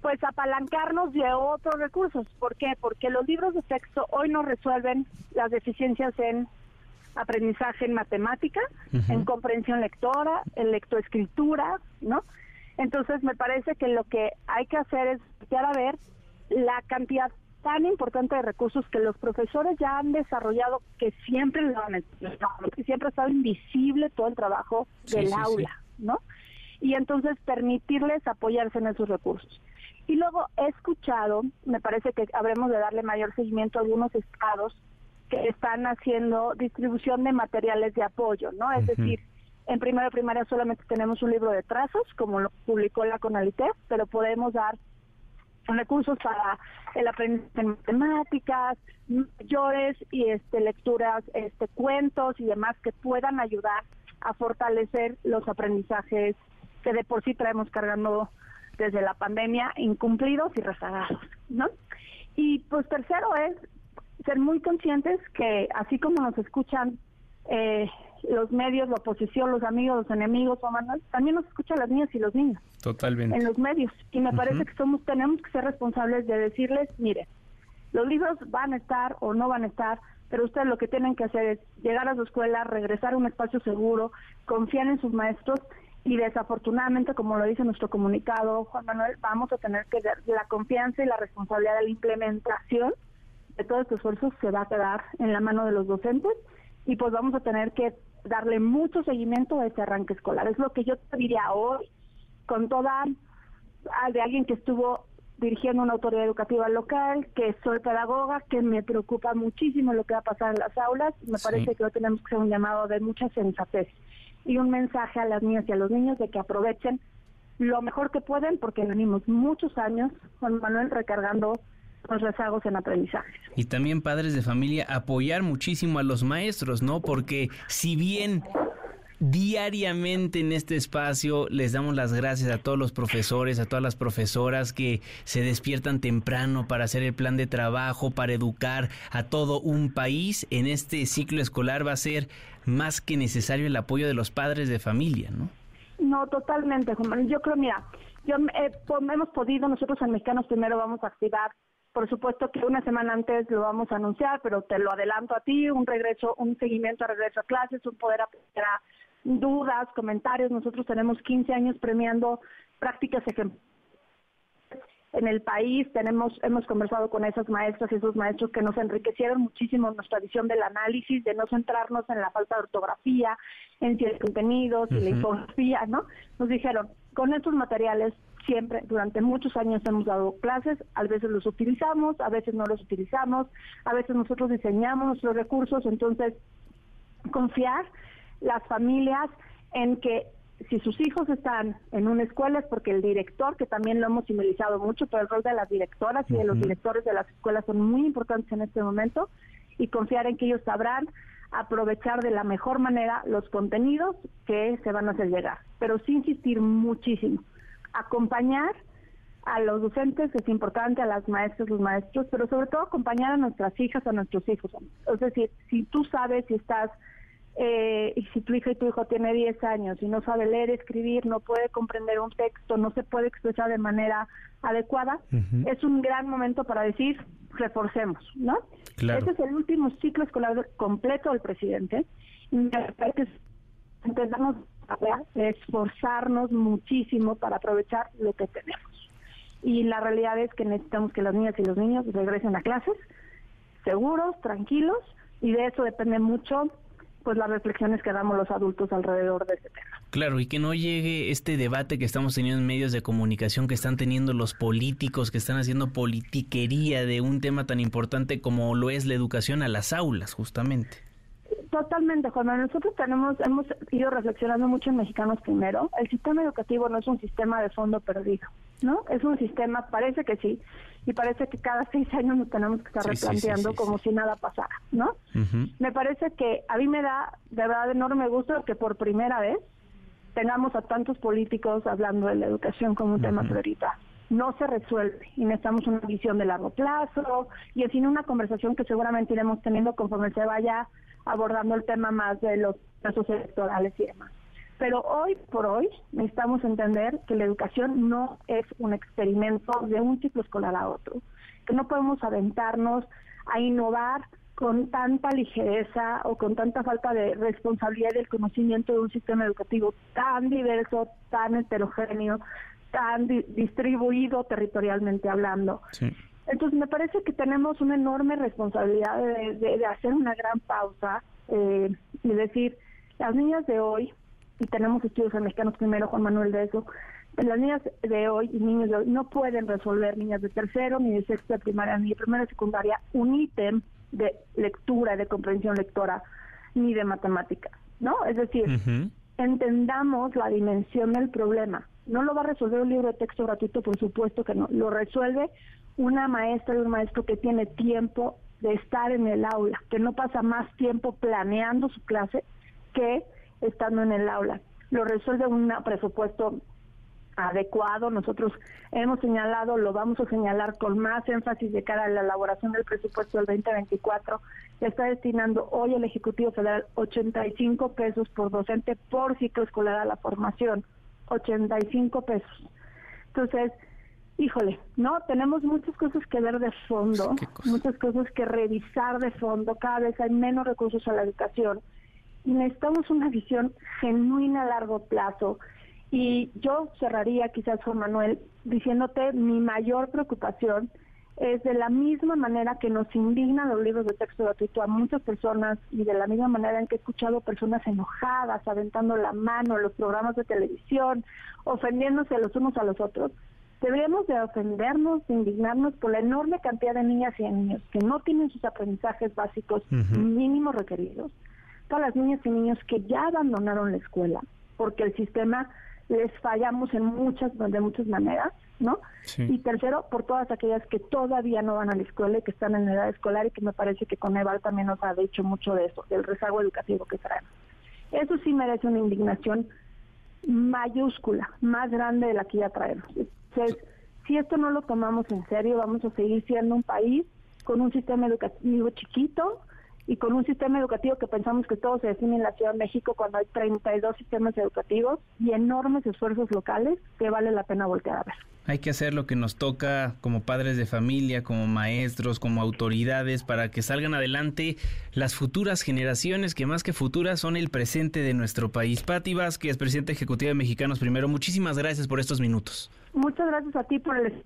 Speaker 46: pues apalancarnos de otros recursos. ¿Por qué? Porque los libros de texto hoy no resuelven las deficiencias en aprendizaje en matemática, en comprensión lectora, en lectoescritura, ¿no? Entonces me parece que lo que hay que hacer es ya a ver la cantidad tan importante de recursos que los profesores ya han desarrollado que siempre lo han que siempre ha estado invisible todo el trabajo del aula, ¿no? Y entonces permitirles apoyarse en esos recursos. Y luego he escuchado, me parece que habremos de darle mayor seguimiento a algunos estados que están haciendo distribución de materiales de apoyo, ¿no? Es decir, en primera primaria solamente tenemos un libro de trazos, como lo publicó la CONALITEF, pero podemos dar recursos para el aprendizaje en matemáticas, mayores y este lecturas, este cuentos y demás que puedan ayudar a fortalecer los aprendizajes que de por sí traemos cargando desde la pandemia incumplidos y rezagados, ¿no? Y pues tercero es ser muy conscientes que así como nos escuchan eh, los medios, la oposición, los amigos, los enemigos, también nos escuchan las niñas y los niños.
Speaker 1: Totalmente.
Speaker 46: En los medios. Y me parece que somos tenemos que ser responsables de decirles, mire, los libros van a estar o no van a estar, pero ustedes lo que tienen que hacer es llegar a su escuela, regresar a un espacio seguro, confiar en sus maestros y desafortunadamente, como lo dice nuestro comunicado, Juan Manuel, vamos a tener que dar la confianza y la responsabilidad de la implementación todo este esfuerzo se va a quedar en la mano de los docentes y pues vamos a tener que darle mucho seguimiento a este arranque escolar. Es lo que yo te diría hoy, con toda de alguien que estuvo dirigiendo una autoridad educativa local, que soy pedagoga, que me preocupa muchísimo lo que va a pasar en las aulas. Me parece que hoy tenemos que hacer un llamado de mucha sensatez y un mensaje a las niñas y a los niños de que aprovechen lo mejor que pueden, porque venimos muchos años, Juan Manuel, recargando los rezagos en aprendizaje.
Speaker 1: Y también padres de familia apoyar muchísimo a los maestros, ¿no? Porque si bien diariamente en este espacio. Les damos las gracias a todos los profesores, a todas las profesoras que se despiertan temprano para hacer el plan de trabajo, para educar a todo un país. En este ciclo escolar va a ser más que necesario el apoyo de los padres de familia, ¿no?
Speaker 46: No, totalmente, Juan Yo creo, mira, yo, eh, hemos podido, nosotros en Mexicanos primero vamos a activar por supuesto que una semana antes lo vamos a anunciar, pero te lo adelanto a ti, un regreso, un seguimiento a regreso a clases, un poder aprender a dudas, comentarios. Nosotros tenemos 15 años premiando prácticas ejemplares en el país. Tenemos, hemos conversado con esas maestras y esos maestros que nos enriquecieron muchísimo nuestra visión del análisis, de no centrarnos en la falta de ortografía, en ciertos contenidos y la infografía, ¿no? Nos dijeron, con estos materiales siempre, durante muchos años hemos dado clases, a veces los utilizamos, a veces no los utilizamos, a veces nosotros diseñamos nuestros recursos, entonces confiar las familias en que si sus hijos están en una escuela es porque el director, que también lo hemos simbolizado mucho, pero el rol de las directoras y de los directores de las escuelas son muy importantes en este momento, y confiar en que ellos sabrán aprovechar de la mejor manera los contenidos que se van a hacer llegar, pero sí insistir muchísimo acompañar a los docentes es importante, a las maestras, los maestros, pero sobre todo acompañar a nuestras hijas, a nuestros hijos. Es decir, si tú sabes si estás, eh, y si tu hija y tu hijo tiene 10 años y no sabe leer, escribir, no puede comprender un texto, no se puede expresar de manera adecuada, es un gran momento para decir, reforcemos, ¿no? Claro. Ese es el último ciclo escolar completo del presidente. Y me parece que intentamos esforzarnos muchísimo para aprovechar lo que tenemos. Y la realidad es que necesitamos que las niñas y los niños regresen a clases seguros, tranquilos, y de eso depende mucho pues las reflexiones que damos los adultos alrededor de este tema.
Speaker 1: Claro, y que no llegue este debate que estamos teniendo en medios de comunicación que están teniendo los políticos, que están haciendo politiquería de un tema tan importante como lo es la educación a las aulas, justamente.
Speaker 46: Totalmente, Juan. Nosotros tenemos, hemos ido reflexionando mucho en Mexicanos Primero. El sistema educativo no es un sistema de fondo perdido, ¿no? Es un sistema, parece que sí, y parece que cada seis años nos tenemos que estar replanteando como si nada pasara, ¿no? Me parece que a mí me da de verdad enorme gusto que por primera vez tengamos a tantos políticos hablando de la educación como un tema prioritario no se resuelve y necesitamos una visión de largo plazo y en fin una conversación que seguramente iremos teniendo conforme se vaya abordando el tema más de los casos electorales y demás. Pero hoy por hoy necesitamos entender que la educación no es un experimento de un ciclo escolar a otro, que no podemos aventarnos a innovar con tanta ligereza o con tanta falta de responsabilidad del conocimiento de un sistema educativo tan diverso, tan heterogéneo, tan distribuido territorialmente hablando. Entonces me parece que tenemos una enorme responsabilidad de, hacer una gran pausa eh, y decir, las niñas de hoy, y tenemos estudios en mexicanos primero, Juan Manuel, de eso, las niñas de hoy y niños de hoy no pueden resolver, niñas de tercero, ni de sexta de primaria, ni de primera de secundaria, un ítem de lectura, de comprensión lectora, ni de matemática, ¿no? Es decir, entendamos la dimensión del problema. No lo va a resolver un libro de texto gratuito, por supuesto que no. Lo resuelve una maestra y un maestro que tiene tiempo de estar en el aula, que no pasa más tiempo planeando su clase que estando en el aula. Lo resuelve un presupuesto adecuado. Nosotros hemos señalado, lo vamos a señalar con más énfasis de cara a la elaboración del presupuesto del 2024. está destinando hoy el Ejecutivo Federal 85 pesos por docente por ciclo escolar a la formación. 85 pesos. Entonces, híjole, no, tenemos muchas cosas que ver de fondo, muchas cosas que revisar de fondo, cada vez hay menos recursos a la educación y necesitamos una visión genuina a largo plazo. Y yo cerraría quizás, Juan Manuel, diciéndote mi mayor preocupación es de la misma manera que nos indignan los libros de texto gratuito a muchas personas y de la misma manera en que he escuchado personas enojadas, aventando la mano en los programas de televisión, ofendiéndose los unos a los otros, Deberíamos de ofendernos, de indignarnos por la enorme cantidad de niñas y niños que no tienen sus aprendizajes básicos mínimos requeridos, todas las niñas y niños que ya abandonaron la escuela porque el sistema les fallamos en muchas de muchas maneras, ¿no? Y tercero, por todas aquellas que todavía no van a la escuela y que están en edad escolar y que me parece que con Eval también nos ha dicho mucho de eso, del rezago educativo que traemos. Eso sí merece una indignación mayúscula, más grande de la que ya traemos. Entonces, si esto no lo tomamos en serio, vamos a seguir siendo un país con un sistema educativo chiquito, y con un sistema educativo que pensamos que todo se define en la Ciudad de México cuando hay 32 sistemas educativos y enormes esfuerzos locales que vale la pena voltear a ver.
Speaker 1: Hay que hacer lo que nos toca como padres de familia, como maestros, como autoridades, para que salgan adelante las futuras generaciones, que más que futuras son el presente de nuestro país. Pati Vázquez, presidenta ejecutiva de Mexicanos Primero, muchísimas gracias por estos minutos.
Speaker 46: Muchas gracias a ti por el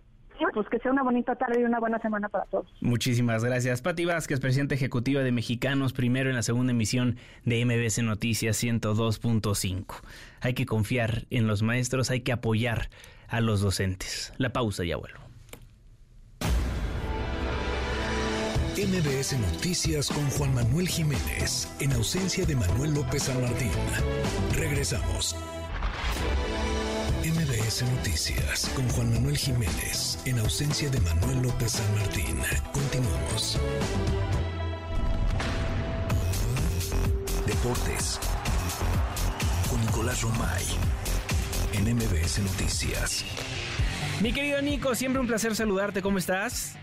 Speaker 46: pues que sea una bonita tarde y una buena semana para todos.
Speaker 1: Muchísimas gracias. Pati Vázquez, presidenta ejecutiva de Mexicanos, primero en la segunda emisión de MBC Noticias 102.5. Hay que confiar en los maestros, hay que apoyar a los docentes. La pausa, ya vuelvo.
Speaker 2: MBS Noticias con Juan Manuel Jiménez, en ausencia de Manuel López San Martín. Regresamos. MBS Noticias con Juan Manuel Jiménez en ausencia de Manuel López San Martín. Continuamos. Deportes con Nicolás Romay en MBS Noticias.
Speaker 1: Mi querido Nico, siempre un placer saludarte. ¿Cómo estás?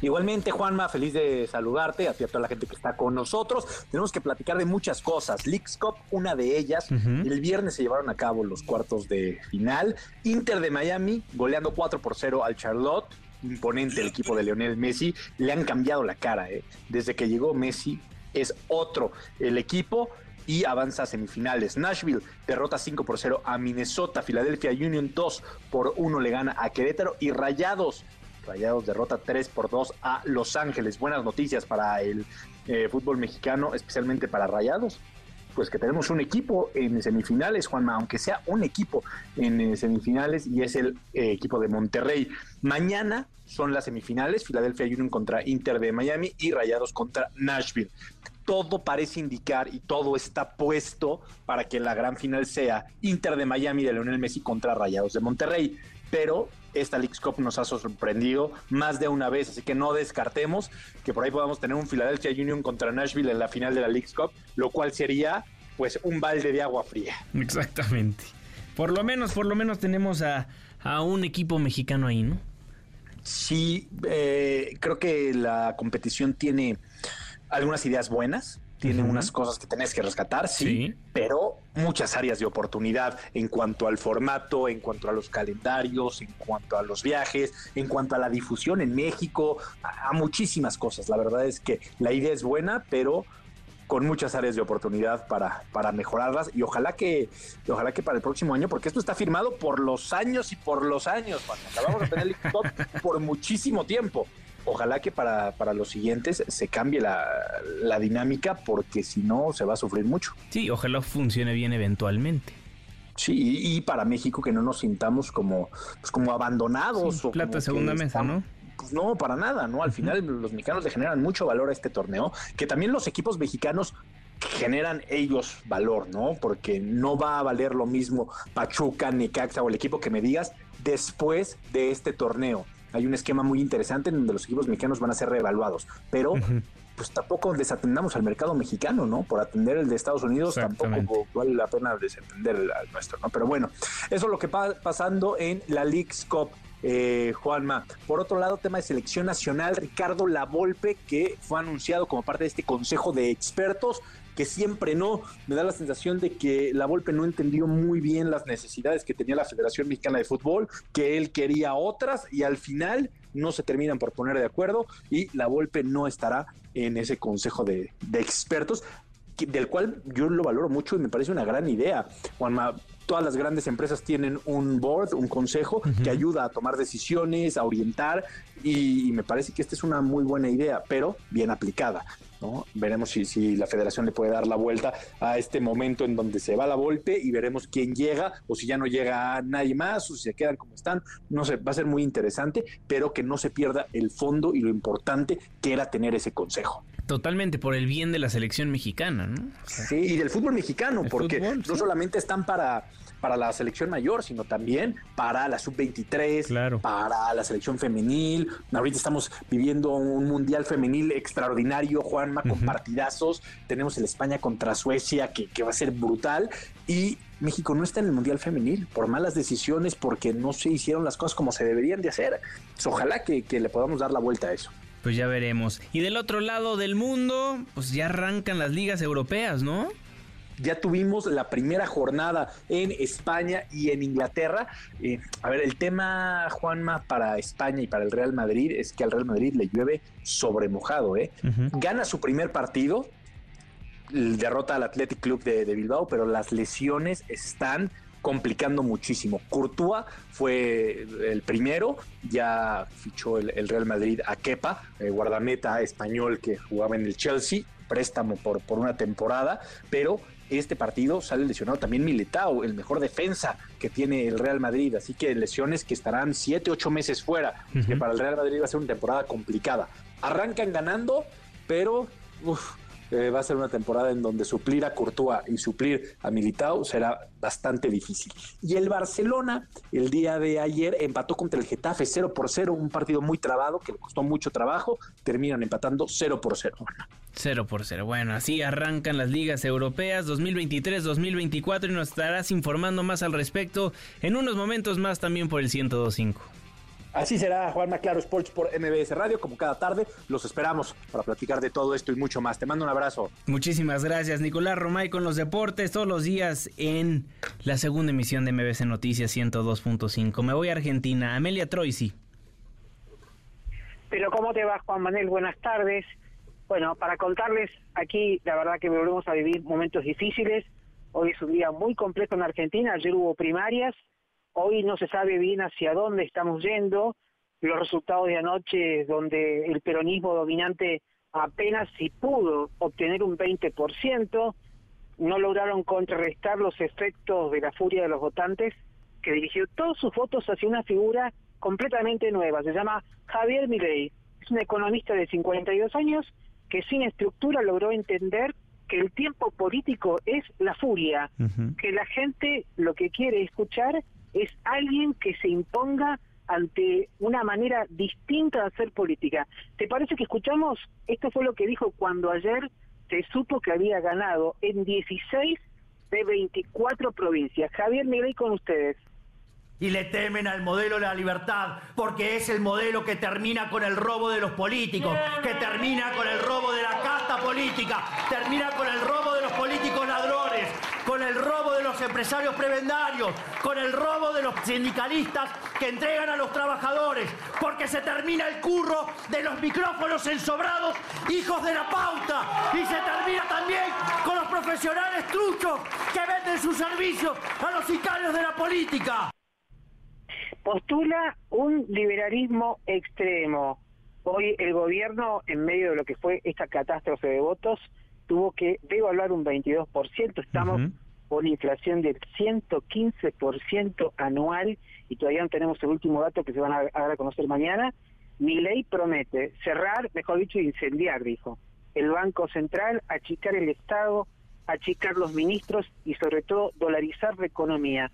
Speaker 10: Igualmente, Juanma, feliz de saludarte, a ti a toda la gente que está con nosotros. Tenemos que platicar de muchas cosas. Leagues Cup, una de ellas. El viernes se llevaron a cabo los cuartos de final. Inter de Miami goleando 4 por 0 al Charlotte. Imponente el equipo de Leonel Messi. Le han cambiado la cara, ¿eh? Desde que llegó Messi es otro el equipo y avanza a semifinales. Nashville derrota 5 por 0 a Minnesota. Philadelphia Union 2 por 1 le gana a Querétaro. Y Rayados Rayados derrota 3 por 2 a Los Ángeles. Buenas noticias para el eh, fútbol mexicano, especialmente para Rayados. Pues que tenemos un equipo en semifinales, Juanma, aunque sea un equipo en eh, semifinales y es el eh, equipo de Monterrey. Mañana son las semifinales, Philadelphia Union contra Inter de Miami y Rayados contra Nashville. Todo parece indicar y todo está puesto para que la gran final sea Inter de Miami de Leonel Messi contra Rayados de Monterrey. Pero esta League Cup nos ha sorprendido más de una vez, así que no descartemos que por ahí podamos tener un Philadelphia Union contra Nashville en la final de la League Cup, lo cual sería pues un balde de agua fría.
Speaker 1: Exactamente. Por lo menos, por lo menos tenemos a, un equipo mexicano ahí, ¿no?
Speaker 10: Sí, eh, creo que la competición tiene algunas ideas buenas tiene unas cosas que tenés que rescatar, sí, pero muchas áreas de oportunidad en cuanto al formato, en cuanto a los calendarios, en cuanto a los viajes, en cuanto a la difusión en México, a, muchísimas cosas. La verdad es que la idea es buena, pero con muchas áreas de oportunidad para, para mejorarlas y ojalá que ojalá que para el próximo año, porque esto está firmado por los años y por los años, cuando acabamos de tener el top por muchísimo tiempo ojalá que para, para los siguientes se cambie la, la, dinámica porque si no se va a sufrir mucho.
Speaker 1: Sí, ojalá funcione bien eventualmente.
Speaker 10: Sí, y, para México que no nos sintamos como, pues como abandonados.
Speaker 1: o plata segunda mesa, ¿no?
Speaker 10: Pues no, para nada, ¿no? Al final los mexicanos le generan mucho valor a este torneo, que también los equipos mexicanos generan ellos valor, ¿no? Porque no va a valer lo mismo Pachuca, Necaxa o el equipo que me digas después de este torneo hay un esquema muy interesante en donde los equipos mexicanos van a ser reevaluados, pero pues tampoco desatendamos al mercado mexicano, ¿no? Por atender el de Estados Unidos tampoco vale la pena desatender al nuestro, ¿no? Pero bueno, eso es lo que va pasando en la League's Cup. Eh, Juanma. Por otro lado, tema de selección nacional, Ricardo Lavolpe, que fue anunciado como parte de este consejo de expertos, que siempre no. Me da la sensación de que la Volpe no entendió muy bien las necesidades que tenía la Federación Mexicana de Fútbol, que él quería otras y al final no se terminan por poner de acuerdo y la Volpe no estará en ese consejo de, expertos del cual yo lo valoro mucho y me parece una gran idea. Juanma, todas las grandes empresas tienen un board, un consejo que ayuda a tomar decisiones, a orientar y, me parece que esta es una muy buena idea, pero bien aplicada. ¿No? Veremos si, si la federación le puede dar la vuelta a este momento en donde se va la golpe y veremos quién llega o si ya no llega nadie más o si se quedan como están. No sé, va a ser muy interesante, pero que no se pierda el fondo y lo importante que era tener ese consejo.
Speaker 1: Totalmente, por el bien de la selección mexicana, ¿no?
Speaker 10: sí, y del fútbol mexicano, porque no solamente están para para la selección mayor, sino también para la sub-23, para la selección femenil. Ahorita estamos viviendo un mundial femenil extraordinario, Juan Juanma, con partidazos. Tenemos el España contra Suecia, que, que va a ser brutal. Y México no está en el Mundial Femenil por malas decisiones, porque no se hicieron las cosas como se deberían de hacer. Pues ojalá que, que le podamos dar la vuelta a eso.
Speaker 1: Pues ya veremos. Y del otro lado del mundo, pues ya arrancan las ligas europeas, ¿no?
Speaker 10: Ya tuvimos la primera jornada en España y en Inglaterra. Eh, a ver, el tema, Juanma, para España y para el Real Madrid es que al Real Madrid le llueve sobremojado. ¿eh? Gana su primer partido, derrota al Athletic Club de, Bilbao, pero las lesiones están complicando muchísimo. Courtois fue el primero, ya fichó el, Real Madrid a Kepa, eh, guardameta español que jugaba en el Chelsea, préstamo por, por una temporada, pero este partido sale lesionado también Militao, el mejor defensa que tiene el Real Madrid. Así que lesiones que estarán siete, ocho meses fuera, que para el Real Madrid va a ser una temporada complicada. Arrancan ganando, pero eh, va a ser una temporada en donde suplir a Courtois y suplir a Militao será bastante difícil. Y el Barcelona el día de ayer empató contra el Getafe 0 por 0, un partido muy trabado que le costó mucho trabajo, terminan empatando 0 por 0.
Speaker 1: 0 por 0. Bueno, así arrancan las ligas europeas 2023-2024 y nos estarás informando más al respecto en unos momentos más también por el 1025.
Speaker 10: Así será Juanma Claro Sports por MBS Radio, como cada tarde. Los esperamos para platicar de todo esto y mucho más. Te mando un abrazo.
Speaker 1: Muchísimas gracias, Nicolás Romay, con los deportes todos los días en la segunda emisión de MBS Noticias 102.5. Me voy a Argentina. Amelia Troisi.
Speaker 47: Pero ¿cómo te va, Juan Manuel? Buenas tardes. Bueno, para contarles, aquí la verdad que volvemos a vivir momentos difíciles. Hoy es un día muy complejo en Argentina. Ayer hubo primarias Hoy no se sabe bien hacia dónde estamos yendo. Los resultados de anoche, donde el peronismo dominante apenas si pudo obtener un 20%, no lograron contrarrestar los efectos de la furia de los votantes, que dirigió todos sus votos hacia una figura completamente nueva. Se llama Javier Milei. Es un economista de 52 años que sin estructura logró entender que el tiempo político es la furia, que la gente lo que quiere escuchar es alguien que se imponga ante una manera distinta de hacer política. ¿Te parece que escuchamos? Esto fue lo que dijo cuando ayer se supo que había ganado en 16 de 24 provincias. Javier Miguel con ustedes
Speaker 48: y le temen al modelo de la libertad, porque es el modelo que termina con el robo de los políticos, que termina con el robo de la casta política, termina con el robo de los políticos ladrones, con el robo de los empresarios prebendarios, con el robo de los sindicalistas que entregan a los trabajadores, porque se termina el curro de los micrófonos ensobrados, hijos de la pauta, y se termina también con los profesionales truchos que venden sus servicios a los sicarios de la política
Speaker 47: postula un liberalismo extremo. Hoy el gobierno, en medio de lo que fue esta catástrofe de votos, tuvo que devaluar un 22%. Estamos con inflación del 115% anual y todavía no tenemos el último dato que se van a, dar a conocer mañana. Mi ley promete cerrar, mejor dicho, incendiar, dijo. El Banco Central, achicar el Estado, achicar los ministros y sobre todo dolarizar la economía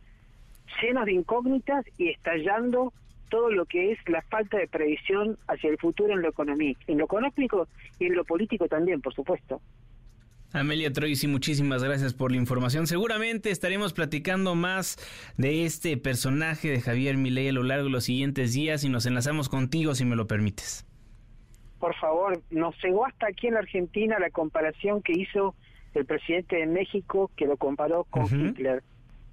Speaker 47: llenos de incógnitas y estallando todo lo que es la falta de previsión hacia el futuro en lo económico, en lo económico y en lo político también, por supuesto.
Speaker 1: Amelia Troisi, muchísimas gracias por la información. Seguramente estaremos platicando más de este personaje de Javier Milei a lo largo de los siguientes días y nos enlazamos contigo si me lo permites.
Speaker 47: Por favor, nos llegó hasta aquí en Argentina la comparación que hizo el presidente de México que lo comparó con Hitler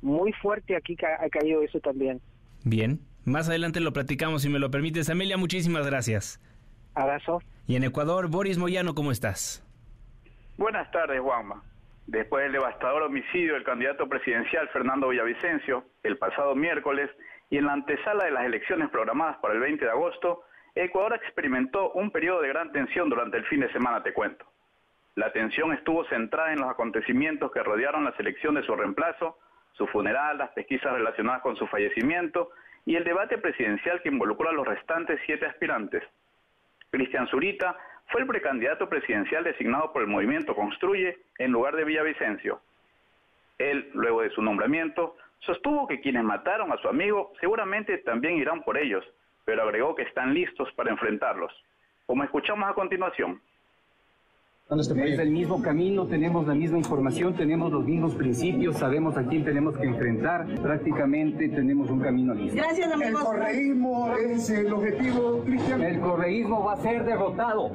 Speaker 47: muy fuerte aquí ha caído eso también.
Speaker 1: Bien, más adelante lo platicamos si me lo permites. Amelia, muchísimas gracias.
Speaker 47: Abrazo.
Speaker 1: Y en Ecuador, Boris Moyano, ¿cómo estás?
Speaker 49: Buenas tardes, Juanma. Después del devastador homicidio del candidato presidencial Fernando Villavicencio el pasado miércoles y en la antesala de las elecciones programadas para el 20 de agosto, Ecuador experimentó un periodo de gran tensión durante el fin de semana, te cuento. La tensión estuvo centrada en los acontecimientos que rodearon la selección de su reemplazo su funeral, las pesquisas relacionadas con su fallecimiento y el debate presidencial que involucró a los restantes siete aspirantes. Cristian Zurita fue el precandidato presidencial designado por el movimiento Construye en lugar de Villavicencio. Él, luego de su nombramiento, sostuvo que quienes mataron a su amigo seguramente también irán por ellos, pero agregó que están listos para enfrentarlos, como escuchamos a continuación.
Speaker 50: Es el mismo camino, tenemos la misma información, tenemos los mismos principios, sabemos a quién tenemos que enfrentar, prácticamente tenemos un camino listo.
Speaker 34: Gracias, amigos.
Speaker 51: El correísmo es el objetivo, Cristian.
Speaker 50: El correísmo va a ser derrotado.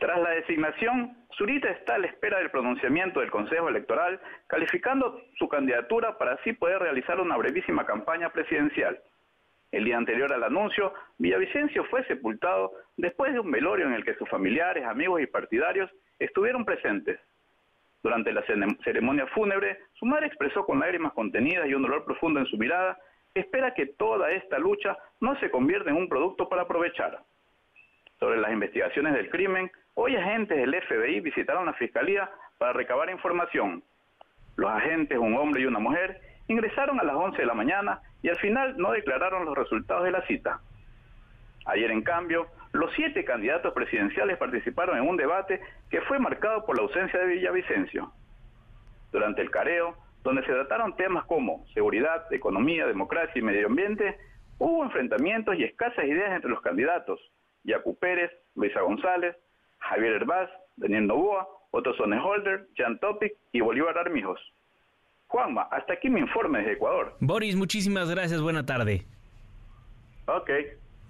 Speaker 49: Tras la designación, Zurita está a la espera del pronunciamiento del Consejo Electoral, calificando su candidatura para así poder realizar una brevísima campaña presidencial. El día anterior al anuncio, Villavicencio fue sepultado después de un velorio en el que sus familiares, amigos y partidarios estuvieron presentes. Durante la ceremonia fúnebre, su madre expresó con lágrimas contenidas y un dolor profundo en su mirada espera que toda esta lucha no se convierta en un producto para aprovechar. Sobre las investigaciones del crimen, hoy agentes del FBI visitaron la fiscalía para recabar información. Los agentes, un hombre y una mujer, ingresaron a las 11 de la mañana y al final no declararon los resultados de la cita. Ayer, en cambio, los siete candidatos presidenciales participaron en un debate que fue marcado por la ausencia de Villavicencio. Durante el careo, donde se trataron temas como seguridad, economía, democracia y medio ambiente, hubo enfrentamientos y escasas ideas entre los candidatos. Yacu Pérez, Luisa González, Javier Herbaz, Daniel Novoa, Otto Holder, Jan Topic y Bolívar Armijos. Juanma, hasta aquí mi informe desde Ecuador.
Speaker 1: Boris, muchísimas gracias, buena tarde.
Speaker 49: Ok.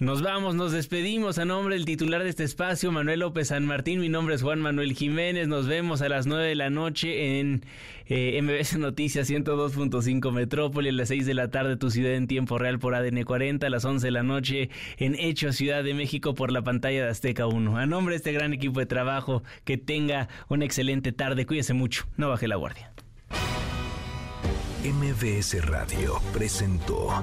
Speaker 1: Nos vamos, nos despedimos a nombre del titular de este espacio, Manuel López San Martín. Mi nombre es Juan Manuel Jiménez. Nos vemos a las 9 de la noche en eh, MBS Noticias 102.5 Metrópoli, a las 6 de la tarde tu ciudad en tiempo real por ADN 40, a las 11 de la noche en Hecho Ciudad de México por la pantalla de Azteca 1. A nombre de este gran equipo de trabajo, que tenga una excelente tarde. Cuídese mucho, no baje la guardia.
Speaker 2: MBS Radio presentó